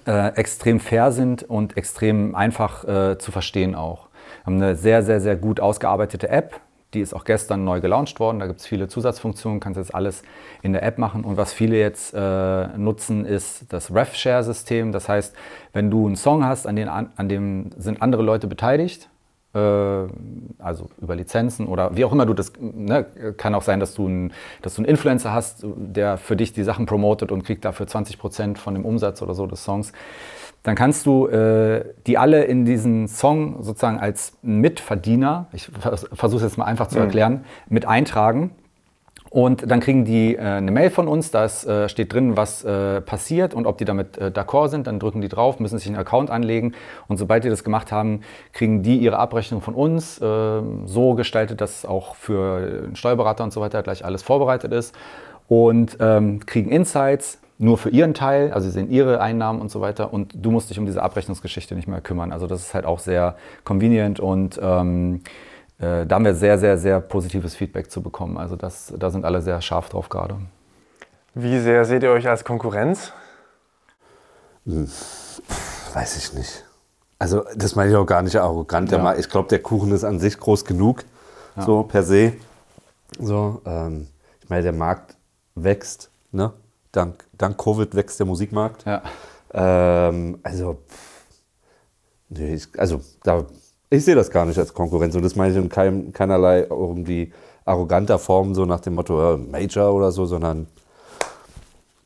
äh, extrem fair sind und extrem einfach äh, zu verstehen auch. Haben eine sehr, sehr, sehr gut ausgearbeitete App, die ist auch gestern neu gelauncht worden. Da gibt es viele Zusatzfunktionen, kannst jetzt alles in der App machen. Und was viele jetzt äh, nutzen, ist das RefShare-System. Das heißt, wenn du einen Song hast, an, den, an dem sind andere Leute beteiligt, äh, also über Lizenzen oder wie auch immer du das, ne, kann auch sein, dass du, ein, dass du einen Influencer hast, der für dich die Sachen promotet und kriegt dafür 20 Prozent von dem Umsatz oder so des Songs dann kannst du äh, die alle in diesen Song sozusagen als Mitverdiener, ich versuche es jetzt mal einfach zu mhm. erklären, mhm. mit eintragen. Und dann kriegen die äh, eine Mail von uns, da äh, steht drin, was äh, passiert und ob die damit äh, d'accord sind. Dann drücken die drauf, müssen sich einen Account anlegen. Und sobald die das gemacht haben, kriegen die ihre Abrechnung von uns ähm, so gestaltet, dass auch für einen Steuerberater und so weiter gleich alles vorbereitet ist. Und ähm, kriegen Insights, nur für ihren Teil, also sie sehen ihre Einnahmen und so weiter und du musst dich um diese Abrechnungsgeschichte nicht mehr kümmern. Also das ist halt auch sehr convenient und ähm, äh, da haben wir sehr, sehr, sehr positives Feedback zu bekommen. Also das, da sind alle sehr scharf drauf gerade. Wie sehr seht ihr euch als Konkurrenz? Hm, weiß ich nicht. Also das meine ich auch gar nicht arrogant. Ja. Ich glaube, der Kuchen ist an sich groß genug, ja. so per se. So, ähm, ich meine, der Markt wächst. Ne? Dank, dank Covid wächst der Musikmarkt. Ja. Ähm, also, nee, ich, also da, ich sehe das gar nicht als Konkurrenz und das meine ich in kein, keinerlei irgendwie arroganter Form, so nach dem Motto äh, Major oder so, sondern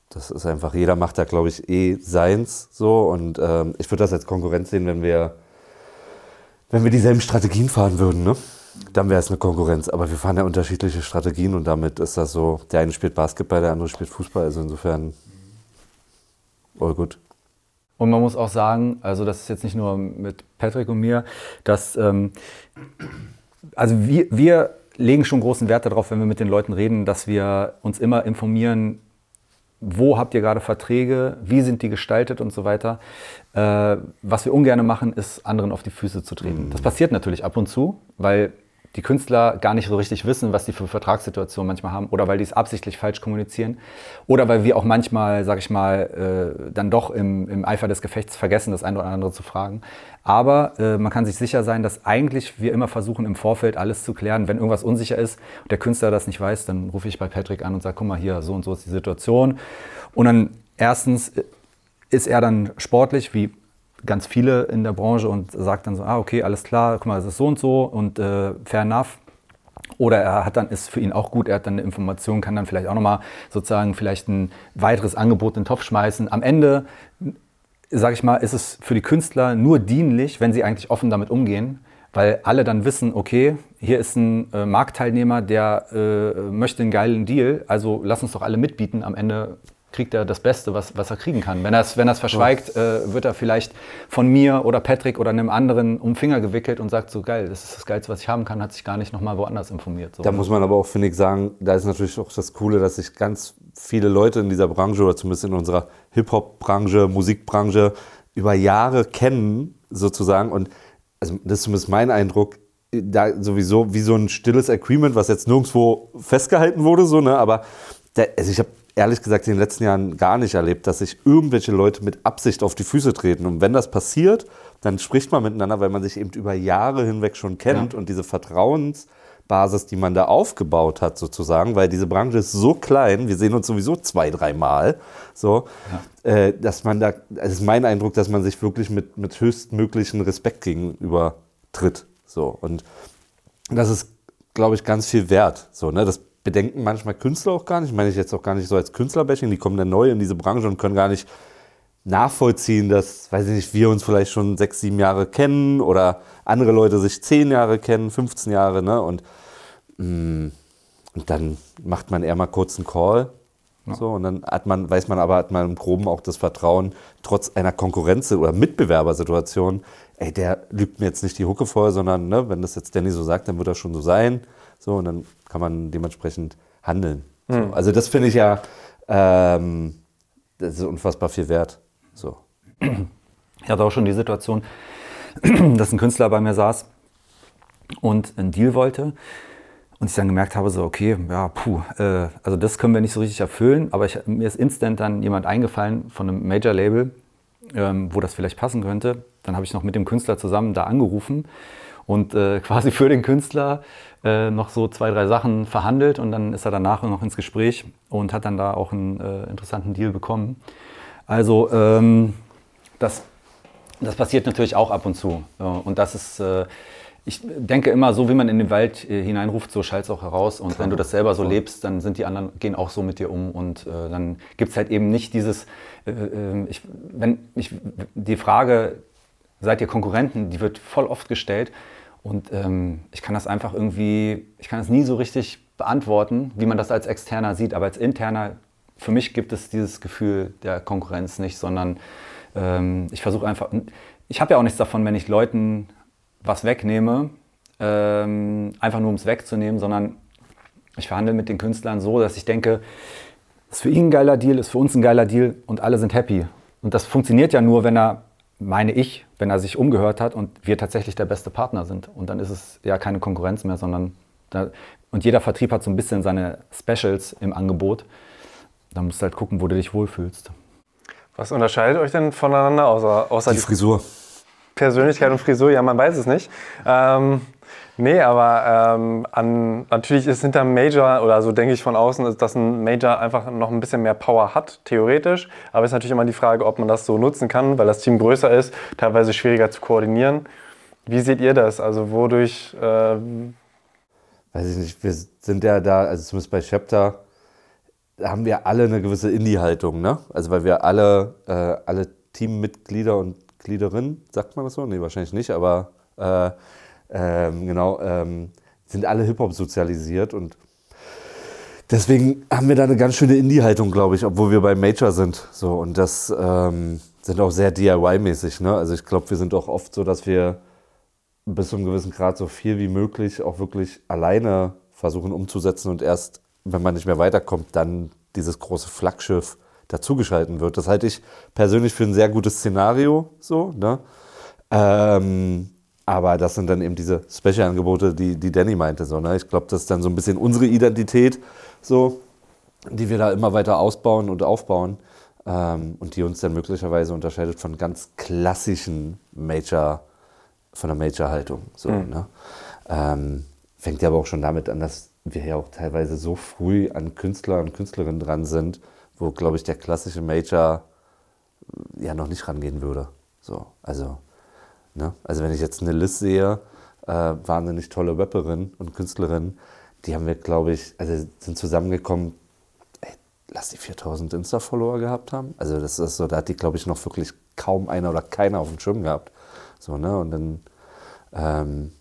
das ist einfach, jeder macht da, glaube ich, eh seins so und ähm, ich würde das als Konkurrenz sehen, wenn wir, wenn wir dieselben Strategien fahren würden, ne? Dann wäre es eine Konkurrenz. Aber wir fahren ja unterschiedliche Strategien und damit ist das so, der eine spielt Basketball, der andere spielt Fußball. Also insofern, all gut. Und man muss auch sagen, also das ist jetzt nicht nur mit Patrick und mir, dass, ähm, also wir, wir legen schon großen Wert darauf, wenn wir mit den Leuten reden, dass wir uns immer informieren, wo habt ihr gerade Verträge, wie sind die gestaltet und so weiter. Äh, was wir ungern machen, ist anderen auf die Füße zu treten. Mhm. Das passiert natürlich ab und zu, weil die Künstler gar nicht so richtig wissen, was die für Vertragssituationen manchmal haben oder weil die es absichtlich falsch kommunizieren oder weil wir auch manchmal, sag ich mal, äh, dann doch im, im, Eifer des Gefechts vergessen, das eine oder andere zu fragen. Aber äh, man kann sich sicher sein, dass eigentlich wir immer versuchen, im Vorfeld alles zu klären. Wenn irgendwas unsicher ist und der Künstler das nicht weiß, dann rufe ich bei Patrick an und sage, guck mal hier, so und so ist die Situation. Und dann erstens ist er dann sportlich, wie ganz viele in der Branche und sagt dann so, ah, okay, alles klar, guck mal, es ist so und so und äh, fair enough. Oder er hat dann, ist für ihn auch gut, er hat dann eine Information, kann dann vielleicht auch nochmal sozusagen vielleicht ein weiteres Angebot in den Topf schmeißen. Am Ende, sage ich mal, ist es für die Künstler nur dienlich, wenn sie eigentlich offen damit umgehen, weil alle dann wissen, okay, hier ist ein äh, Marktteilnehmer, der äh, möchte einen geilen Deal, also lass uns doch alle mitbieten. Am Ende kriegt er das Beste, was, was er kriegen kann. Wenn er es wenn verschweigt, äh, wird er vielleicht von mir oder Patrick oder einem anderen um Finger gewickelt und sagt so, geil, das ist das Geilste, was ich haben kann, hat sich gar nicht nochmal woanders informiert. So. Da muss man aber auch, finde ich, sagen, da ist natürlich auch das Coole, dass sich ganz viele Leute in dieser Branche oder zumindest in unserer Hip-Hop-Branche, Musikbranche über Jahre kennen, sozusagen. Und also das ist zumindest mein Eindruck, da sowieso wie so ein stilles Agreement, was jetzt nirgendwo festgehalten wurde, so, ne? aber der, also ich habe ehrlich gesagt in den letzten Jahren gar nicht erlebt, dass sich irgendwelche Leute mit Absicht auf die Füße treten. Und wenn das passiert, dann spricht man miteinander, weil man sich eben über Jahre hinweg schon kennt ja. und diese Vertrauensbasis, die man da aufgebaut hat, sozusagen, weil diese Branche ist so klein, wir sehen uns sowieso zwei, dreimal, so, ja. äh, dass man da, es ist mein Eindruck, dass man sich wirklich mit, mit höchstmöglichen Respekt gegenüber tritt. So. Und das ist, glaube ich, ganz viel wert. So, ne? Das bedenken manchmal Künstler auch gar nicht. Ich meine ich jetzt auch gar nicht so als Künstlerbashing, die kommen dann neu in diese Branche und können gar nicht nachvollziehen, dass, weiß ich nicht, wir uns vielleicht schon sechs, sieben Jahre kennen oder andere Leute sich zehn Jahre kennen, 15 Jahre, ne? Und, mm, und dann macht man eher mal kurz einen Call. Ja. So, und dann hat man, weiß man aber, hat man im Groben auch das Vertrauen, trotz einer Konkurrenz- oder Mitbewerbersituation, ey, der lügt mir jetzt nicht die Hucke vor, sondern ne, wenn das jetzt Danny so sagt, dann wird das schon so sein. So, und dann kann man dementsprechend handeln. Mhm. So, hm. also das finde ich ja, ähm, das ist unfassbar viel wert. So. Ich hatte auch schon die Situation, dass ein Künstler bei mir saß und einen Deal wollte. Und ich dann gemerkt habe, so, okay, ja, puh, äh, also das können wir nicht so richtig erfüllen, aber ich, mir ist instant dann jemand eingefallen von einem Major-Label, ähm, wo das vielleicht passen könnte. Dann habe ich noch mit dem Künstler zusammen da angerufen und äh, quasi für den Künstler äh, noch so zwei, drei Sachen verhandelt und dann ist er danach noch ins Gespräch und hat dann da auch einen äh, interessanten Deal bekommen. Also ähm, das, das passiert natürlich auch ab und zu und das ist äh, ich denke immer, so wie man in den Wald äh, hineinruft, so schallt es auch heraus. Und Klar. wenn du das selber so lebst, dann sind die anderen, gehen auch so mit dir um. Und äh, dann gibt es halt eben nicht dieses, äh, äh, ich, wenn ich, die Frage, seid ihr Konkurrenten, die wird voll oft gestellt. Und ähm, ich kann das einfach irgendwie, ich kann das nie so richtig beantworten, wie man das als Externer sieht. Aber als Interner, für mich gibt es dieses Gefühl der Konkurrenz nicht, sondern ähm, ich versuche einfach, ich habe ja auch nichts davon, wenn ich Leuten was wegnehme, ähm, einfach nur um es wegzunehmen, sondern ich verhandle mit den Künstlern so, dass ich denke, ist für ihn ein geiler Deal, ist für uns ein geiler Deal und alle sind happy. Und das funktioniert ja nur, wenn er, meine ich, wenn er sich umgehört hat und wir tatsächlich der beste Partner sind. Und dann ist es ja keine Konkurrenz mehr, sondern da, und jeder Vertrieb hat so ein bisschen seine Specials im Angebot. Da musst du halt gucken, wo du dich wohlfühlst. Was unterscheidet euch denn voneinander, außer, außer die, die Frisur? Persönlichkeit und Frisur, ja, man weiß es nicht. Ähm, nee, aber ähm, an, natürlich ist hinter Major, oder so denke ich von außen, dass ein Major einfach noch ein bisschen mehr Power hat, theoretisch. Aber es ist natürlich immer die Frage, ob man das so nutzen kann, weil das Team größer ist, teilweise schwieriger zu koordinieren. Wie seht ihr das? Also wodurch... Ähm weiß ich nicht, wir sind ja da, also zumindest bei Chapter, haben wir alle eine gewisse Indie-Haltung, ne? Also weil wir alle, äh, alle Teammitglieder und Gliederin, sagt man das so? Nee, wahrscheinlich nicht, aber äh, ähm, genau, ähm, sind alle Hip-Hop sozialisiert und deswegen haben wir da eine ganz schöne Indie-Haltung, glaube ich, obwohl wir bei Major sind. So, und das ähm, sind auch sehr DIY-mäßig. Ne? Also ich glaube, wir sind auch oft so, dass wir bis zu einem gewissen Grad so viel wie möglich auch wirklich alleine versuchen umzusetzen und erst, wenn man nicht mehr weiterkommt, dann dieses große Flaggschiff dazugeschalten wird. Das halte ich persönlich für ein sehr gutes Szenario. So, ne? Ähm, aber das sind dann eben diese Special-Angebote, die, die Danny meinte. So, ne? Ich glaube, das ist dann so ein bisschen unsere Identität, so, die wir da immer weiter ausbauen und aufbauen. Ähm, und die uns dann möglicherweise unterscheidet von ganz klassischen Major, von der Major-Haltung. So, mhm. ne? ähm, fängt ja aber auch schon damit an, dass wir ja auch teilweise so früh an Künstler und Künstlerinnen dran sind, wo, glaube ich, der klassische Major äh, ja noch nicht rangehen würde. So, also, ne? also wenn ich jetzt eine List sehe, äh, wahnsinnig tolle Rapperin und Künstlerin, die haben wir, glaube ich, also sind zusammengekommen, ey, lass die 4000 Insta-Follower gehabt haben. Also das ist so, da hat die, glaube ich, noch wirklich kaum einer oder keiner auf dem Schirm gehabt. So, ne? Und dann, ähm,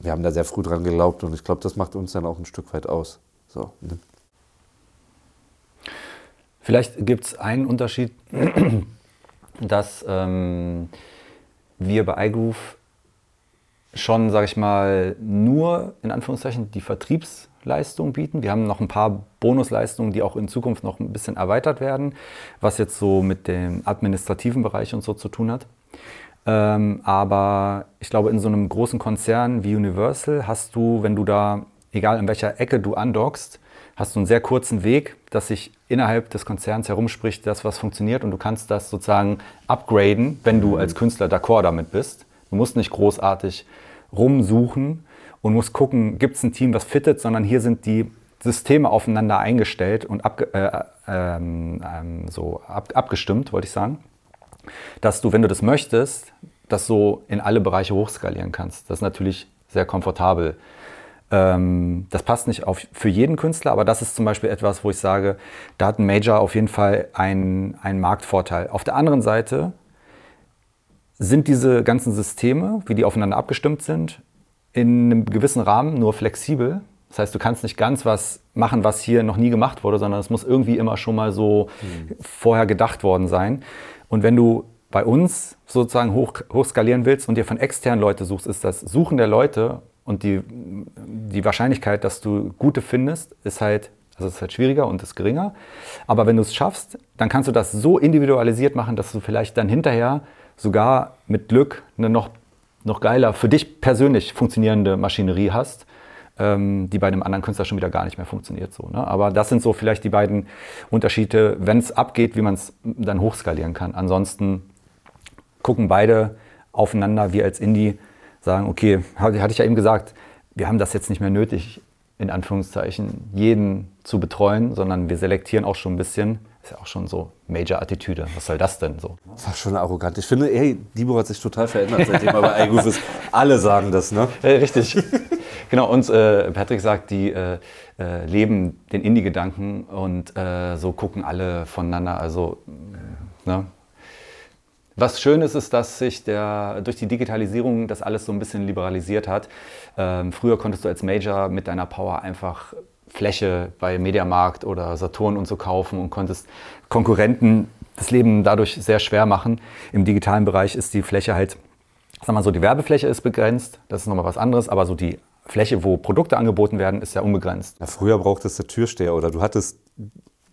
wir haben da sehr früh dran geglaubt und ich glaube, das macht uns dann auch ein Stück weit aus. So, ne? Vielleicht gibt es einen Unterschied, dass ähm, wir bei iGroove schon, sage ich mal, nur in Anführungszeichen die Vertriebsleistung bieten. Wir haben noch ein paar Bonusleistungen, die auch in Zukunft noch ein bisschen erweitert werden, was jetzt so mit dem administrativen Bereich und so zu tun hat. Ähm, aber ich glaube, in so einem großen Konzern wie Universal hast du, wenn du da, egal in welcher Ecke du andockst, hast du einen sehr kurzen Weg, dass sich innerhalb des Konzerns herumspricht, das, was funktioniert und du kannst das sozusagen upgraden, wenn du als Künstler d'accord damit bist. Du musst nicht großartig rumsuchen und musst gucken, gibt es ein Team, was fittet, sondern hier sind die Systeme aufeinander eingestellt und ab, äh, ähm, ähm, so ab, abgestimmt, wollte ich sagen, dass du, wenn du das möchtest, das so in alle Bereiche hochskalieren kannst. Das ist natürlich sehr komfortabel. Ähm, das passt nicht auf, für jeden Künstler, aber das ist zum Beispiel etwas, wo ich sage, da hat ein Major auf jeden Fall einen, einen Marktvorteil. Auf der anderen Seite sind diese ganzen Systeme, wie die aufeinander abgestimmt sind, in einem gewissen Rahmen nur flexibel. Das heißt, du kannst nicht ganz was machen, was hier noch nie gemacht wurde, sondern es muss irgendwie immer schon mal so mhm. vorher gedacht worden sein. Und wenn du bei uns sozusagen hoch, hochskalieren willst und dir von externen Leute suchst, ist das Suchen der Leute und die, die Wahrscheinlichkeit, dass du gute findest, ist halt, also ist halt schwieriger und ist geringer. Aber wenn du es schaffst, dann kannst du das so individualisiert machen, dass du vielleicht dann hinterher sogar mit Glück eine noch, noch geiler, für dich persönlich funktionierende Maschinerie hast, ähm, die bei einem anderen Künstler schon wieder gar nicht mehr funktioniert. So, ne? Aber das sind so vielleicht die beiden Unterschiede, wenn es abgeht, wie man es dann hochskalieren kann. Ansonsten gucken beide aufeinander. Wir als Indie sagen, okay, hatte ich ja eben gesagt, wir haben das jetzt nicht mehr nötig, in Anführungszeichen, jeden zu betreuen, sondern wir selektieren auch schon ein bisschen. Ist ja auch schon so Major-Attitüde. Was soll das denn so? War schon arrogant. Ich finde, hey, Dibo hat sich total verändert, seitdem er bei iGoof ist. Alle sagen das, ne? Äh, richtig. genau, und äh, Patrick sagt, die äh, äh leben den Indie-Gedanken und äh, so gucken alle voneinander. Also, ne? Was schön ist, ist, dass sich der, durch die Digitalisierung das alles so ein bisschen liberalisiert hat. Ähm, früher konntest du als Major mit deiner Power einfach Fläche bei Mediamarkt oder Saturn und so kaufen und konntest Konkurrenten das Leben dadurch sehr schwer machen. Im digitalen Bereich ist die Fläche halt, sag mal so, die Werbefläche ist begrenzt, das ist nochmal was anderes, aber so die Fläche, wo Produkte angeboten werden, ist ja unbegrenzt. Ja, früher brauchtest du Türsteher oder du hattest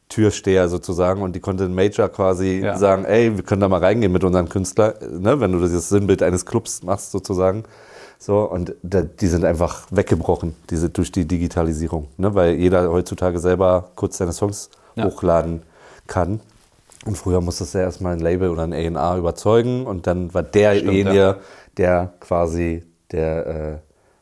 Türsteher sozusagen und die ein Major quasi ja. sagen, ey, wir können da mal reingehen mit unserem Künstler, ne, wenn du das Sinnbild eines Clubs machst sozusagen. So, und da, die sind einfach weggebrochen, diese, durch die Digitalisierung, ne, weil jeder heutzutage selber kurz seine Songs ja. hochladen kann. Und früher musstest du ja erstmal ein Label oder ein A&R überzeugen und dann war derjenige, ja. der quasi der äh,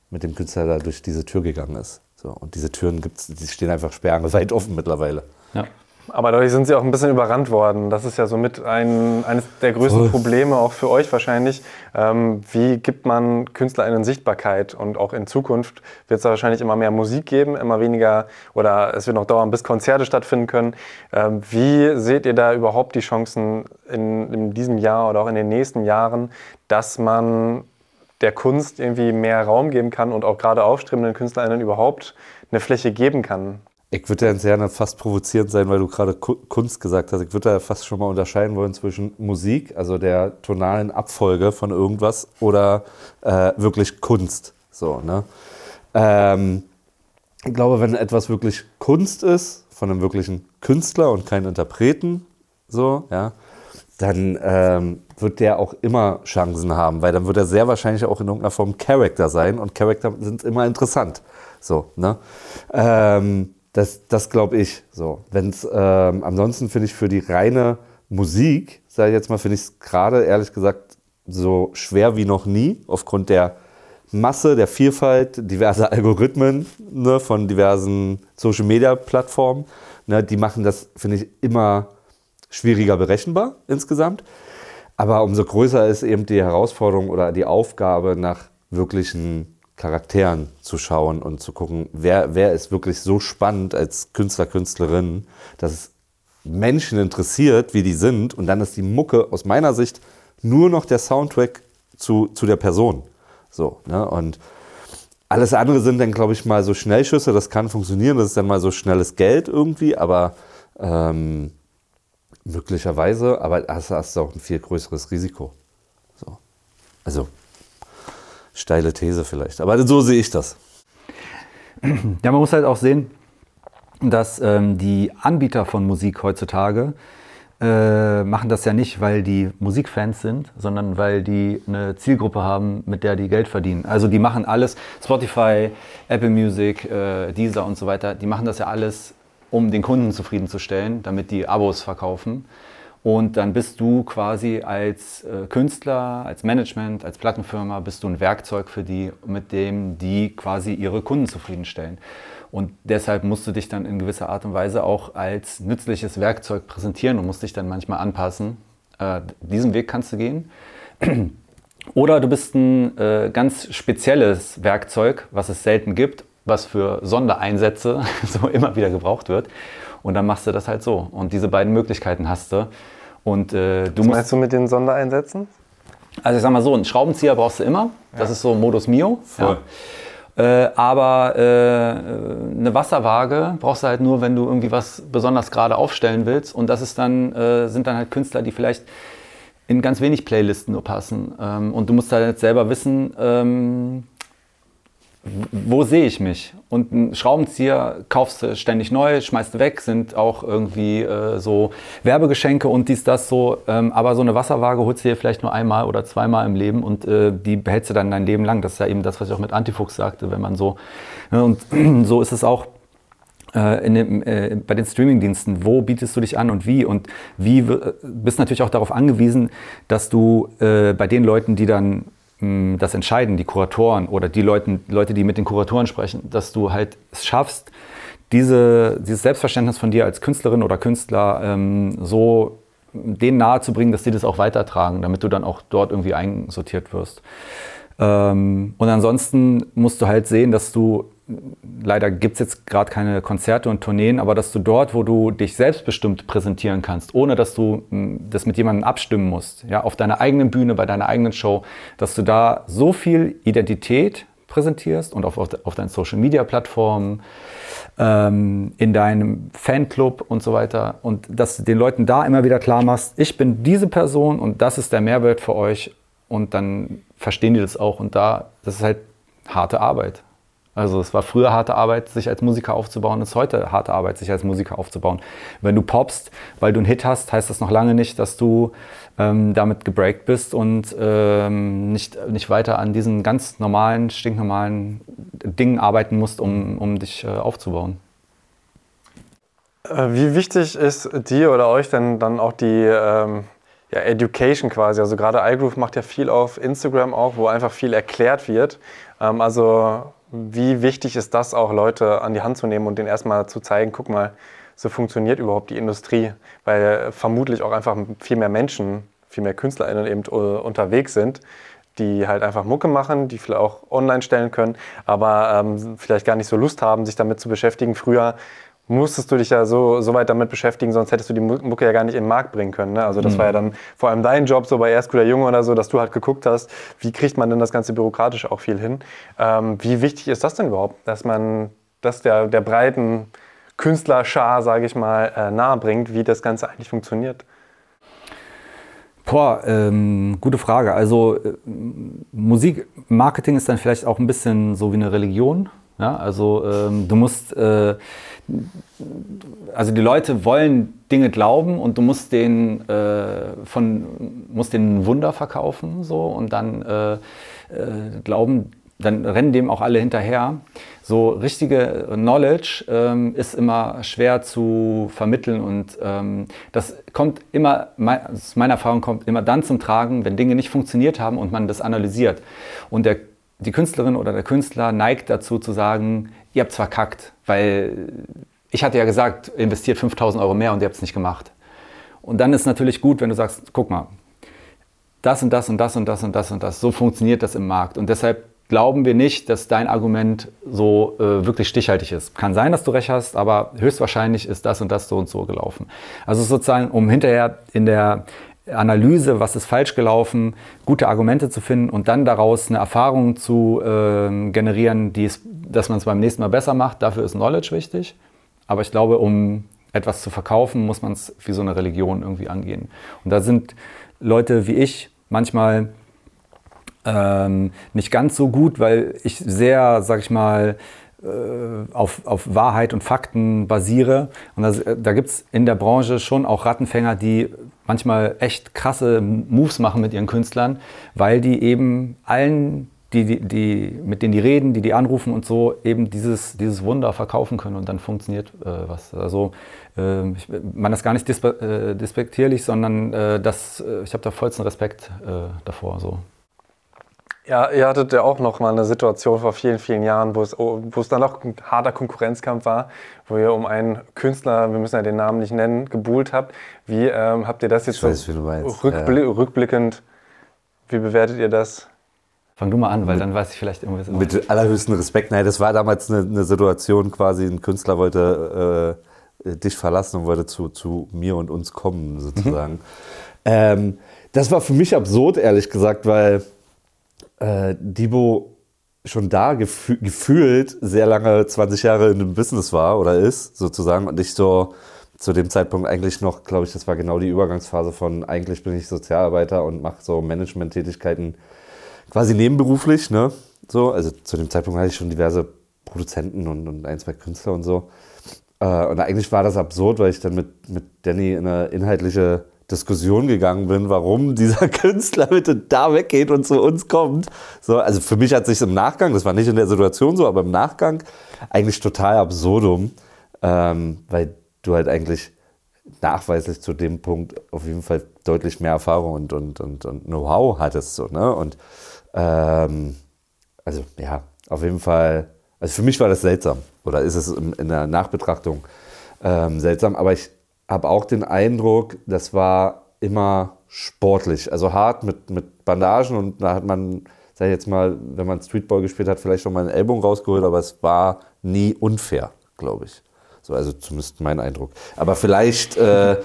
mit dem Künstler da durch diese Tür gegangen ist. So, und diese Türen gibt's, die stehen einfach sperrangelweit offen mittlerweile. Ja. Aber dadurch sind sie auch ein bisschen überrannt worden. Das ist ja somit ein, eines der größten Probleme auch für euch wahrscheinlich. Ähm, wie gibt man KünstlerInnen Sichtbarkeit? Und auch in Zukunft wird es da wahrscheinlich immer mehr Musik geben, immer weniger oder es wird noch dauern, bis Konzerte stattfinden können. Ähm, wie seht ihr da überhaupt die Chancen in, in diesem Jahr oder auch in den nächsten Jahren, dass man der Kunst irgendwie mehr Raum geben kann und auch gerade aufstrebenden KünstlerInnen überhaupt eine Fläche geben kann? Ich würde ja sehr fast provozierend sein, weil du gerade Kunst gesagt hast. Ich würde da fast schon mal unterscheiden wollen zwischen Musik, also der tonalen Abfolge von irgendwas, oder äh, wirklich Kunst. So, ne? Ähm, ich glaube, wenn etwas wirklich Kunst ist, von einem wirklichen Künstler und keinen Interpreten, so, ja, dann ähm, wird der auch immer Chancen haben, weil dann wird er sehr wahrscheinlich auch in irgendeiner Form Charakter sein und Charakter sind immer interessant. So, ne? Ähm, das, das glaube ich so. Wenn's, ähm, ansonsten finde ich für die reine Musik, sage ich jetzt mal, finde ich es gerade ehrlich gesagt so schwer wie noch nie, aufgrund der Masse, der Vielfalt, diverser Algorithmen ne, von diversen Social-Media-Plattformen. Ne, die machen das, finde ich, immer schwieriger berechenbar insgesamt. Aber umso größer ist eben die Herausforderung oder die Aufgabe nach wirklichen Charakteren zu schauen und zu gucken, wer, wer ist wirklich so spannend als Künstler, Künstlerin, dass es Menschen interessiert, wie die sind. Und dann ist die Mucke aus meiner Sicht nur noch der Soundtrack zu, zu der Person. So, ne? Und alles andere sind dann, glaube ich, mal so Schnellschüsse. Das kann funktionieren. Das ist dann mal so schnelles Geld irgendwie. Aber ähm, möglicherweise, aber hast, du auch ein viel größeres Risiko. So. Also steile These vielleicht. Aber so sehe ich das. Ja, man muss halt auch sehen, dass ähm, die Anbieter von Musik heutzutage äh, machen das ja nicht, weil die Musikfans sind, sondern weil die eine Zielgruppe haben, mit der die Geld verdienen. Also die machen alles, Spotify, Apple Music, äh, Deezer und so weiter, die machen das ja alles, um den Kunden zufriedenzustellen, damit die Abos verkaufen. Und dann bist du quasi als äh, Künstler, als Management, als Plattenfirma, bist du ein Werkzeug für die, mit dem die quasi ihre Kunden zufriedenstellen. Und deshalb musst du dich dann in gewisser Art und Weise auch als nützliches Werkzeug präsentieren und musst dich dann manchmal anpassen. Äh, diesen Weg kannst du gehen. Oder du bist ein äh, ganz spezielles Werkzeug, was es selten gibt, was für Sondereinsätze so immer wieder gebraucht wird. Und dann machst du das halt so. Und diese beiden Möglichkeiten hast du. Und, äh, du Was meinst du mit den Sondereinsätzen? Also ich sag mal so, einen Schraubenzieher brauchst du immer. Das ist so Modus Mio. Voll. Ja. Äh, aber äh, eine Wasserwaage brauchst du halt nur, wenn du irgendwie was besonders gerade aufstellen willst. Und das ist dann, äh, sind dann halt Künstler, die vielleicht in ganz wenig Playlisten nur passen. Ähm, und du musst halt jetzt selber wissen, ähm, wo sehe ich mich? Und einen Schraubenzieher kaufst du ständig neu, schmeißt weg, sind auch irgendwie äh, so Werbegeschenke und dies, das so. Ähm, aber so eine Wasserwaage holst du dir vielleicht nur einmal oder zweimal im Leben und äh, die behältst du dann dein Leben lang. Das ist ja eben das, was ich auch mit Antifuchs sagte, wenn man so. Ne, und so ist es auch äh, dem, äh, bei den Streamingdiensten, wo bietest du dich an und wie? Und wie bist natürlich auch darauf angewiesen, dass du äh, bei den Leuten, die dann das entscheiden, die Kuratoren oder die Leuten, Leute, die mit den Kuratoren sprechen, dass du halt es schaffst, diese, dieses Selbstverständnis von dir als Künstlerin oder Künstler ähm, so denen nahezubringen, dass die das auch weitertragen, damit du dann auch dort irgendwie einsortiert wirst. Ähm, und ansonsten musst du halt sehen, dass du, leider gibt es jetzt gerade keine Konzerte und Tourneen, aber dass du dort, wo du dich selbstbestimmt präsentieren kannst, ohne dass du mh, das mit jemandem abstimmen musst, ja, auf deiner eigenen Bühne, bei deiner eigenen Show, dass du da so viel Identität präsentierst und auf, auf, auf deinen Social Media Plattformen, ähm, in deinem Fanclub und so weiter und dass du den Leuten da immer wieder klar machst, ich bin diese Person und das ist der Mehrwert für euch und dann verstehen die das auch und da, das ist halt harte Arbeit. Also es war früher harte Arbeit, sich als Musiker aufzubauen, es ist heute harte Arbeit, sich als Musiker aufzubauen. Wenn du poppst, weil du einen Hit hast, heißt das noch lange nicht, dass du ähm, damit gebreakt bist und ähm, nicht, nicht weiter an diesen ganz normalen, stinknormalen Dingen arbeiten musst, um, um dich äh, aufzubauen. Äh, Wie wichtig ist dir oder euch denn dann auch die ähm, ja, Education quasi? Also gerade iGroove macht ja viel auf Instagram auch, wo einfach viel erklärt wird. Ähm, also wie wichtig ist das auch, Leute an die Hand zu nehmen und denen erstmal zu zeigen, guck mal, so funktioniert überhaupt die Industrie, weil vermutlich auch einfach viel mehr Menschen, viel mehr KünstlerInnen eben äh, unterwegs sind, die halt einfach Mucke machen, die vielleicht auch online stellen können, aber ähm, vielleicht gar nicht so Lust haben, sich damit zu beschäftigen. Früher musstest du dich ja so, so weit damit beschäftigen, sonst hättest du die Mu- Mucke ja gar nicht in den Markt bringen können. Ne? Also das war ja dann vor allem dein Job, so bei Erst der Junge oder so, dass du halt geguckt hast, wie kriegt man denn das ganze bürokratisch auch viel hin. Ähm, wie wichtig ist das denn überhaupt, dass man das der, der breiten Künstlerschar, sage ich mal, äh, nahe bringt, wie das Ganze eigentlich funktioniert? Boah, ähm, gute Frage. Also äh, Musikmarketing ist dann vielleicht auch ein bisschen so wie eine Religion. Ja? Also ähm, du musst, äh, also die Leute wollen Dinge glauben und du musst denen äh, von, musst denen Wunder verkaufen so und dann äh, äh, glauben, dann rennen dem auch alle hinterher. So richtige Knowledge ähm, ist immer schwer zu vermitteln und ähm, das kommt immer, aus meiner Erfahrung kommt immer dann zum Tragen, wenn Dinge nicht funktioniert haben und man das analysiert. Und der, die Künstlerin oder der Künstler neigt dazu zu sagen, ihr habt's verkackt, weil ich hatte ja gesagt, investiert 5000 Euro mehr und ihr habt es nicht gemacht. Und dann ist natürlich gut, wenn du sagst, guck mal, das und das und das und das und das und das. So funktioniert das im Markt. Und deshalb glauben wir nicht, dass dein Argument so äh, wirklich stichhaltig ist. Kann sein, dass du recht hast, aber höchstwahrscheinlich ist das und das so und so gelaufen. Also sozusagen, um hinterher in der Analyse, was ist falsch gelaufen, gute Argumente zu finden und dann daraus eine Erfahrung zu ähm, generieren, die es, dass man es beim nächsten Mal besser macht. Dafür ist Knowledge wichtig. Aber ich glaube, um etwas zu verkaufen, muss man es wie so eine Religion irgendwie angehen. Und da sind Leute wie ich manchmal ähm, nicht ganz so gut, weil ich sehr, sag ich mal, auf, auf Wahrheit und Fakten basiere. Und das, da gibt es in der Branche schon auch Rattenfänger, die manchmal echt krasse Moves machen mit ihren Künstlern, weil die eben allen, die, die, die, mit denen die reden, die die anrufen und so, eben dieses, dieses Wunder verkaufen können und dann funktioniert äh, was. Also äh, ich meine das gar nicht dispe äh, despektierlich, sondern äh, das, äh, ich habe da vollsten Respekt äh, davor. So. Ja, ihr hattet ja auch noch mal eine Situation vor vielen, vielen Jahren, wo es, oh, wo es dann noch ein harter Konkurrenzkampf war, wo ihr um einen Künstler, wir müssen ja den Namen nicht nennen, gebuhlt habt. Wie ähm, habt ihr das jetzt Ich weiß, wie du meinst, rückbli rückblickend, wie bewertet ihr das? Fang du mal an, weil dann weiß ich vielleicht irgendwas. Mit allerhöchstem Respekt. Nein, das war damals eine, eine Situation quasi, ein Künstler wollte äh, dich verlassen und wollte zu, zu mir und uns kommen, sozusagen. Ähm, das war für mich absurd, ehrlich gesagt, weil äh, Debo schon da gefü gefühlt sehr lange 20 Jahre in dem Business war oder ist, sozusagen, und ich so zu dem Zeitpunkt eigentlich noch, glaube ich, das war genau die Übergangsphase von eigentlich bin ich Sozialarbeiter und mache so Management-Tätigkeiten quasi nebenberuflich, ne? So, also zu dem Zeitpunkt hatte ich schon diverse Produzenten und, und ein, zwei Künstler und so. Äh, und eigentlich war das absurd, weil ich dann mit, mit Danny in eine inhaltliche Diskussion gegangen bin, warum dieser Künstler bitte da weggeht und zu uns kommt. So, also für mich hat sich im Nachgang, das war nicht in der Situation so, aber im Nachgang eigentlich total absurdum, ähm, weil du halt eigentlich nachweislich zu dem Punkt auf jeden Fall deutlich mehr Erfahrung und, und, und, und Know-how hattest. So, ne? Und ähm, also ja, auf jeden Fall, also für mich war das seltsam oder ist es in, der Nachbetrachtung ähm, seltsam, aber ich habe auch den Eindruck, das war immer sportlich, also hart mit, mit Bandagen und da hat man, sag ich jetzt mal, wenn man Streetball gespielt hat, vielleicht schon mal einen Ellbogen rausgeholt, aber es war nie unfair, glaube ich. So, also zumindest mein Eindruck. Aber vielleicht äh,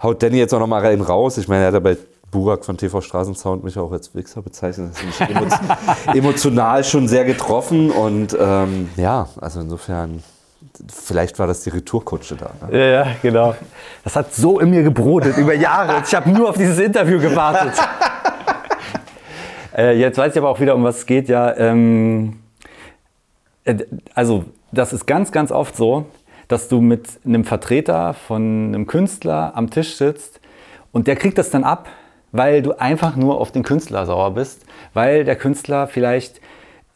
haut Danny jetzt auch noch mal rein raus. Ich meine, er hat ja bei Burak von TV Straßensound mich auch als Wichser bezeichnet. Das ist mich emo emotional schon sehr getroffen und ähm, ja, also insofern vielleicht war das die Retourkutsche da. Ne? Ja, ja, genau. Das hat so in mir gebrodelt über Jahre. Ich habe nur auf dieses Interview gewartet. äh, jetzt weiß ich aber auch wieder, um was es geht. Ja, ähm, äh, also das ist ganz, ganz oft so, dass du mit einem Vertreter von einem Künstler am Tisch sitzt und der kriegt das dann ab, weil du einfach nur auf den Künstler sauer bist, weil der Künstler vielleicht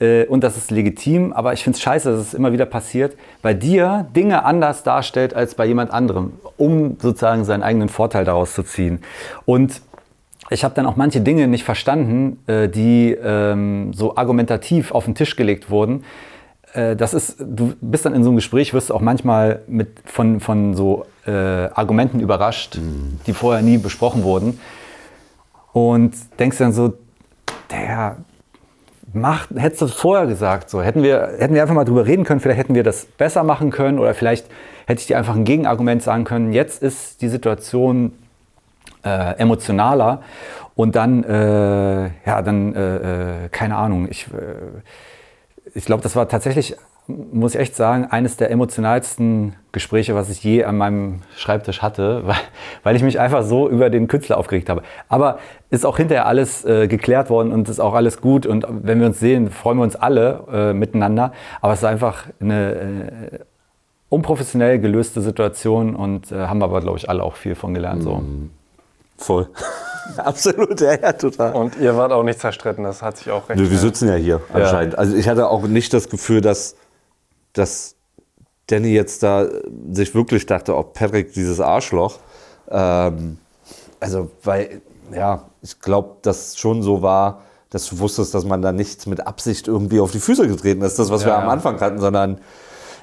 äh, und das ist legitim, aber ich finde es scheiße, dass es immer wieder passiert, bei dir Dinge anders darstellt als bei jemand anderem, um sozusagen seinen eigenen Vorteil daraus zu ziehen. Und ich habe dann auch manche Dinge nicht verstanden, äh, die ähm, so argumentativ auf den Tisch gelegt wurden. Äh, das ist, du bist dann in so einem Gespräch, wirst auch manchmal mit, von, von so äh, Argumenten überrascht, mhm. die vorher nie besprochen wurden. Und denkst dann so, der, Mach, hättest du das vorher gesagt, so hätten wir, hätten wir einfach mal drüber reden können, vielleicht hätten wir das besser machen können oder vielleicht hätte ich dir einfach ein Gegenargument sagen können. Jetzt ist die Situation äh, emotionaler und dann, äh, ja, dann, äh, äh keine Ahnung, ich, äh, ich glaube, das war tatsächlich muss ich echt sagen, eines der emotionalsten Gespräche, was ich je an meinem Schreibtisch hatte, weil, weil ich mich einfach so über den Künstler aufgeregt habe. Aber ist auch hinterher alles äh, geklärt worden und ist auch alles gut. Und wenn wir uns sehen, freuen wir uns alle äh, miteinander. Aber es ist einfach eine äh, unprofessionell gelöste Situation und äh, haben aber, glaube ich, alle auch viel von gelernt. So. Mhm. Voll. Absolut, ja, ja, total. Und ihr wart auch nicht zerstritten, das hat sich auch recht. Nö, wir sitzen ja hier anscheinend. Ja. Also ich hatte auch nicht das Gefühl, dass dass Danny jetzt da sich wirklich dachte, ob Patrick dieses Arschloch. Ähm, also, weil, ja, ich glaube, dass schon so war, dass du wusstest, dass man da nicht mit Absicht irgendwie auf die Füße getreten ist, das, was ja. wir am Anfang hatten, sondern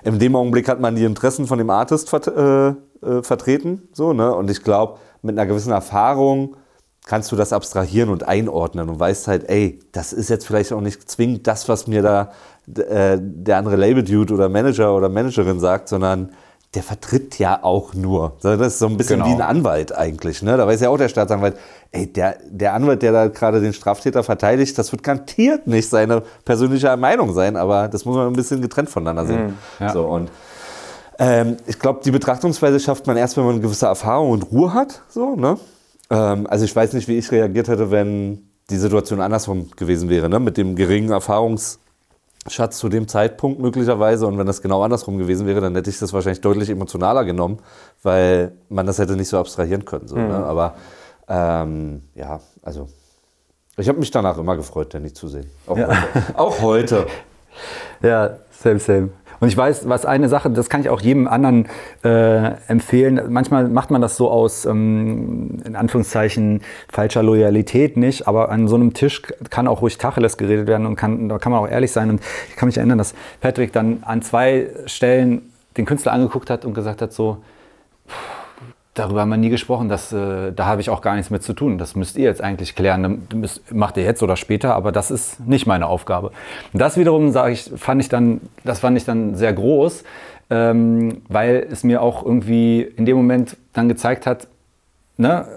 in dem Augenblick hat man die Interessen von dem Artist vert äh, äh, vertreten. So, ne? Und ich glaube, mit einer gewissen Erfahrung kannst du das abstrahieren und einordnen und weißt halt, ey, das ist jetzt vielleicht auch nicht zwingend das, was mir da äh, der andere Label-Dude oder Manager oder Managerin sagt, sondern der vertritt ja auch nur. Das ist so ein bisschen genau. wie ein Anwalt eigentlich. Ne? Da weiß ja auch der Staatsanwalt, ey, der, der Anwalt, der da gerade den Straftäter verteidigt, das wird garantiert nicht seine persönliche Meinung sein, aber das muss man ein bisschen getrennt voneinander sehen. Mhm, ja. so, und ähm, ich glaube, die Betrachtungsweise schafft man erst, wenn man eine gewisse Erfahrung und Ruhe hat. So, ne? Ähm, also ich weiß nicht, wie ich reagiert hätte, wenn die Situation andersrum gewesen wäre, ne? mit dem geringen Erfahrungs Schatz zu dem Zeitpunkt möglicherweise. Und wenn das genau andersrum gewesen wäre, dann hätte ich das wahrscheinlich deutlich emotionaler genommen, weil man das hätte nicht so abstrahieren können. So, ne? Aber ähm, ja, also ich habe mich danach immer gefreut, Danny zu sehen. Auch Ja. heute. Auch heute. Ja, same, same. Und ich weiß, was eine Sache, das kann ich auch jedem anderen äh, empfehlen. Manchmal macht man das so aus, ähm, in Anführungszeichen, falscher Loyalität nicht, aber an so einem Tisch kann auch ruhig Tacheles geredet werden und kann, da kann man auch ehrlich sein. Und ich kann mich erinnern, dass Patrick dann an zwei Stellen den Künstler angeguckt hat und gesagt hat, so, Darüber haben wir nie gesprochen. Das, äh, da habe ich auch gar nichts mit zu tun. Das müsst ihr jetzt eigentlich klären. Das macht ihr jetzt oder später, aber das ist nicht meine Aufgabe. Das wiederum, ich, fand ich dann, das fand ich dann sehr groß, ähm, weil es mir auch irgendwie in dem Moment dann gezeigt hat, ne,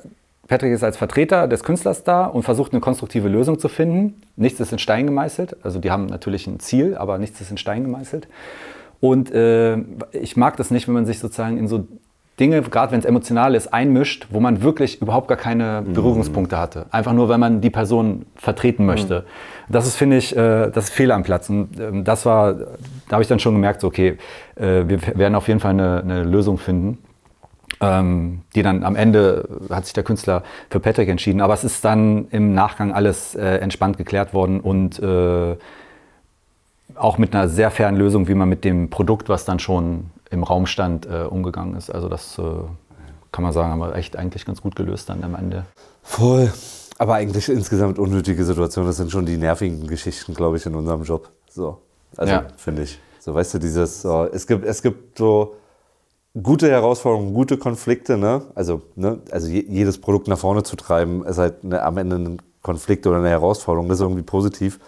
Patrick ist als Vertreter des Künstlers da und versucht eine konstruktive Lösung zu finden. Nichts ist in Stein gemeißelt. Also die haben natürlich ein Ziel, aber nichts ist in Stein gemeißelt. Und äh, ich mag das nicht, wenn man sich sozusagen in so Dinge, gerade wenn es emotional ist, einmischt, wo man wirklich überhaupt gar keine Berührungspunkte hatte. Einfach nur, wenn man die Person vertreten möchte. Das ist, finde ich, äh, das ist Fehl am Platz. Und ähm, das war, da habe ich dann schon gemerkt, so, okay, äh, wir werden auf jeden Fall eine, eine Lösung finden. Ähm, die dann am Ende hat sich der Künstler für Patrick entschieden. Aber es ist dann im Nachgang alles äh, entspannt geklärt worden und auch mit einer sehr fairen Lösung, wie man mit dem Produkt, was dann schon im Raum stand, äh, umgegangen ist. Also das äh, kann man sagen, haben wir echt eigentlich ganz gut gelöst dann am Ende. Voll. Aber eigentlich insgesamt unnötige Situationen. Das sind schon die nervigen Geschichten, glaube ich, in unserem Job. So. Also, Ja. finde ich. So, weißt du, dieses, so, es gibt, es gibt so gute Herausforderungen, gute Konflikte, ne? Also, ne? also je, jedes Produkt nach vorne zu treiben, ist halt eine, am Ende ein Konflikt oder eine Herausforderung. Das ist irgendwie positiv.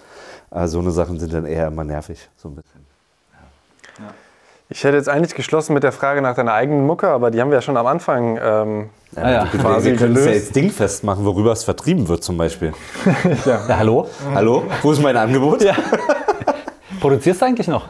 Also, so eine Sachen sind dann eher immer nervig, so ein bisschen. Ich hätte jetzt eigentlich geschlossen mit der Frage nach deiner eigenen Mucke, aber die haben wir ja schon am Anfang. Ähm, ja. Wir, Quasi wir können es ja jetzt dingfest machen, worüber es vertrieben wird zum Beispiel. Ja, hallo? Hallo? Wo ist mein Angebot? Produzierst du eigentlich noch?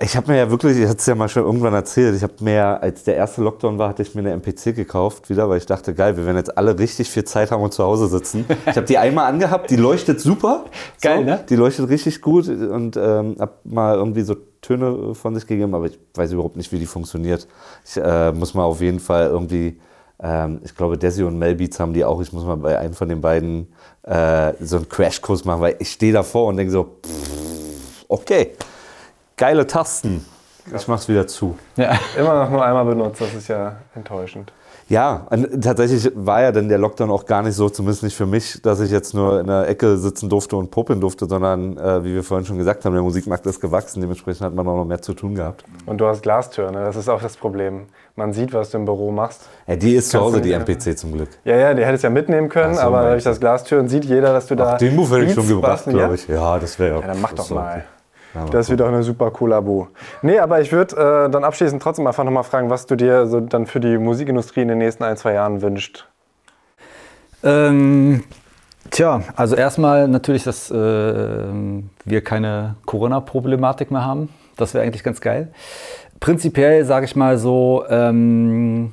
Ich habe mir ja wirklich, ich hatte es ja mal schon irgendwann erzählt, ich habe mir, als der erste Lockdown war, hatte ich mir eine MPC gekauft wieder, weil ich dachte, geil, wir werden jetzt alle richtig viel Zeit haben und zu Hause sitzen. Ich habe die einmal angehabt, die leuchtet super. Geil, so, ne? Die leuchtet richtig gut und ähm, habe mal irgendwie so Töne von sich gegeben, aber ich weiß überhaupt nicht, wie die funktioniert. Ich äh, muss mal auf jeden Fall irgendwie, ähm, ich glaube, Desi und Melbeats haben die auch, ich muss mal bei einem von den beiden äh, so einen Crashkurs machen, weil ich stehe davor und denke so, pff, okay, geile Tasten. Ich mach's wieder zu. Ja. immer noch nur einmal benutzt, das ist ja enttäuschend. Ja, und tatsächlich war ja dann der Lockdown auch gar nicht so, zumindest nicht für mich, dass ich jetzt nur in der Ecke sitzen durfte und popeln durfte, sondern äh, wie wir vorhin schon gesagt haben, der Musikmarkt ist gewachsen, dementsprechend hat man auch noch mehr zu tun gehabt. Und du hast Glastüren, ne? das ist auch das Problem. Man sieht, was du im Büro machst. Ja, die ist zu Kannst Hause, du die MPC zum Glück. Ja, ja, die hättest ja mitnehmen können, so, aber meinst durch das Glastüren sieht jeder, dass du da. Ach, den Move hätte ich schon gebracht, glaube ja? ich. Ja, das wäre Ja, dann mach doch mal. Ja, Das wird doch eine super Kollabo. Nee, aber ich würde äh, dann abschließend trotzdem einfach nochmal fragen, was du dir so dann für die Musikindustrie in den nächsten ein, zwei Jahren wünscht. Ähm, tja, also erstmal natürlich, dass äh, wir keine Corona-Problematik mehr haben. Das wäre eigentlich ganz geil. Prinzipiell sage ich mal so, ähm,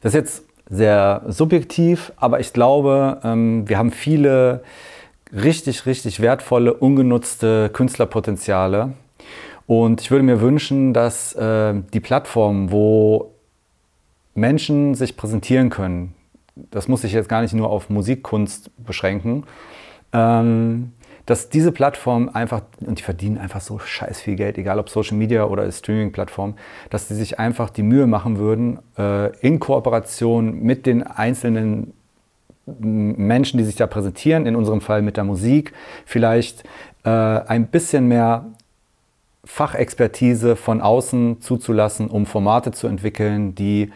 das ist jetzt sehr subjektiv, aber ich glaube, ähm, wir haben viele richtig, richtig wertvolle, ungenutzte Künstlerpotenziale. Und ich würde mir wünschen, dass äh, die Plattformen, wo Menschen sich präsentieren können, das muss sich jetzt gar nicht nur auf Musikkunst beschränken, ähm, dass diese Plattformen einfach, und die verdienen einfach so scheiß viel Geld, egal ob Social Media oder Streaming-Plattform, dass die sich einfach die Mühe machen würden, äh, in Kooperation mit den einzelnen Menschen, die sich da präsentieren, in unserem Fall mit der Musik, vielleicht äh, ein bisschen mehr Fachexpertise von außen zuzulassen, um Formate zu entwickeln, die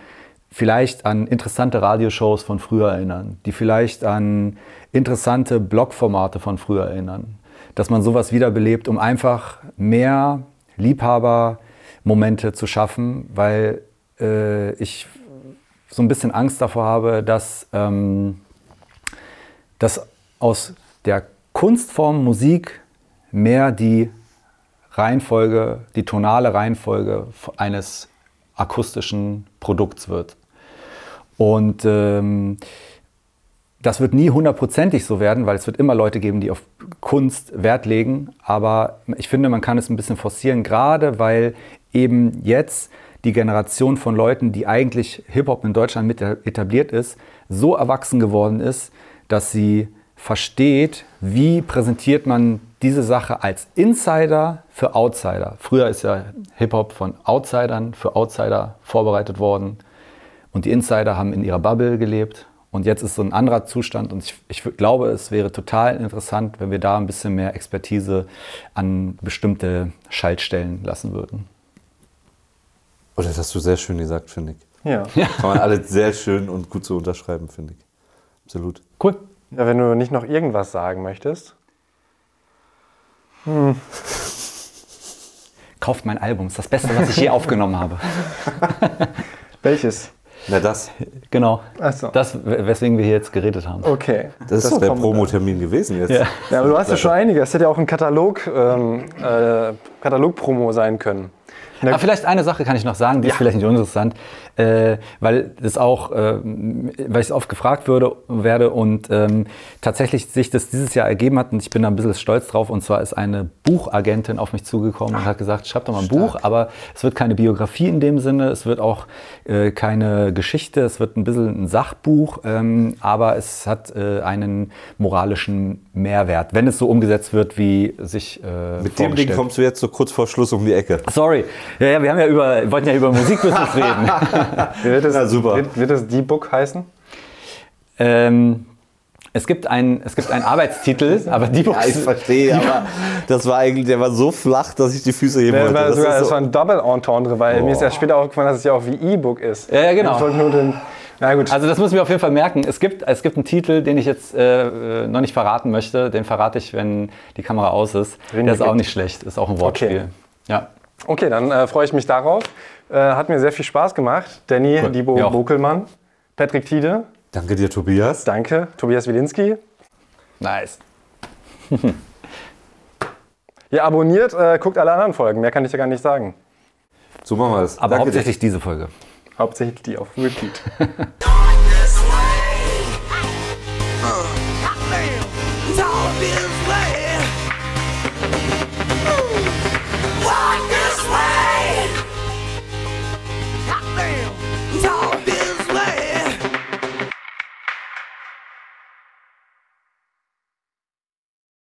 vielleicht an interessante Radioshows von früher erinnern, die vielleicht an interessante Blogformate von früher erinnern. Dass man sowas wiederbelebt, um einfach mehr Liebhabermomente zu schaffen, weil äh, ich so ein bisschen Angst davor habe, dass, ähm, dass aus der Kunstform Musik mehr die Reihenfolge, die tonale Reihenfolge eines akustischen Produkts wird. Und ähm, das wird nie hundertprozentig so werden, weil es wird immer Leute geben, die auf Kunst Wert legen. Aber ich finde, man kann es ein bisschen forcieren, gerade weil eben jetzt die Generation von Leuten, die eigentlich Hip-Hop in Deutschland mit etabliert ist, so erwachsen geworden ist, dass sie versteht, wie präsentiert man diese Sache als Insider für Outsider. Früher ist ja Hip-Hop von Outsidern für Outsider vorbereitet worden und die Insider haben in ihrer Bubble gelebt und jetzt ist so ein anderer Zustand und ich, ich glaube, es wäre total interessant, wenn wir da ein bisschen mehr Expertise an bestimmte Schaltstellen lassen würden. Oder das hast du sehr schön gesagt, finde ich. Ja. Kann man alles sehr schön und gut so unterschreiben, finde ich. Absolut. Cool. ja. Wenn du nicht noch irgendwas sagen möchtest. Kauft mein Album, ist das Beste, was ich je aufgenommen habe. Welches? Na, das, Genau. Ach so. Das, weswegen wir hier jetzt geredet haben. Okay. das ist doch der Promotermin gewesen jetzt. Ja. Ja, aber du hast ja schon einige. Es hätte ja auch ein Katalog, ähm, äh, Katalog-Promo sein können. Aber vielleicht eine Sache kann ich noch sagen, die ist vielleicht nicht uninteressant, äh, weil das auch, äh, weil ich oft gefragt würde, werde und ähm, tatsächlich sich das dieses Jahr ergeben hat und ich bin da ein bisschen stolz drauf und zwar ist eine Buchagentin auf mich zugekommen und hat gesagt, schreib doch mal ein Buch, aber es wird keine Biografie in dem Sinne, es wird auch äh, keine Geschichte, es wird ein bisschen ein Sachbuch, ähm, aber es hat äh, einen moralischen Mehrwert, wenn es so umgesetzt wird, wie sich äh, Mit dem Ding kommst du jetzt so kurz vor Schluss um die Ecke. Sorry. Ja, ja, wir haben ja über, wollten ja über Musikbusiness reden. Wird es, Na, super. Wird, wird es die Book heißen? ähm, es gibt ein, es gibt einen Arbeitstitel, aber die Box. Ja, ich verstehe, aber das war eigentlich, der war so flach, dass ich die Füße heben wollte. war, Das sogar, ist das so- war ein Double Entendre, weil mir ist ja später aufgefallen, dass es ja auch wie E-Book ist. Ja, ja, genau. Den. Na gut. Also das müssen wir auf jeden Fall merken. Es gibt, es gibt einen Titel, den ich jetzt äh, äh, noch nicht verraten möchte. Den verrate ich, wenn die Kamera aus ist. Wen Der ist auch nicht schlecht. Ist auch ein Wortspiel. Okay. Ja. Okay, dann äh, freue ich mich darauf. Äh, hat mir sehr viel Spaß gemacht. Danny Cool. Auch. Bokelmann, Patrick Tiede, Danke dir, Tobias. danke. Tobias Wilinski. Nice. Ihr abonniert, äh, guckt alle anderen Folgen. Mehr kann ich ja gar nicht sagen. So machen wir es. Aber Danke dir. hauptsächlich diese Folge. Hauptsächlich die auf Repeat.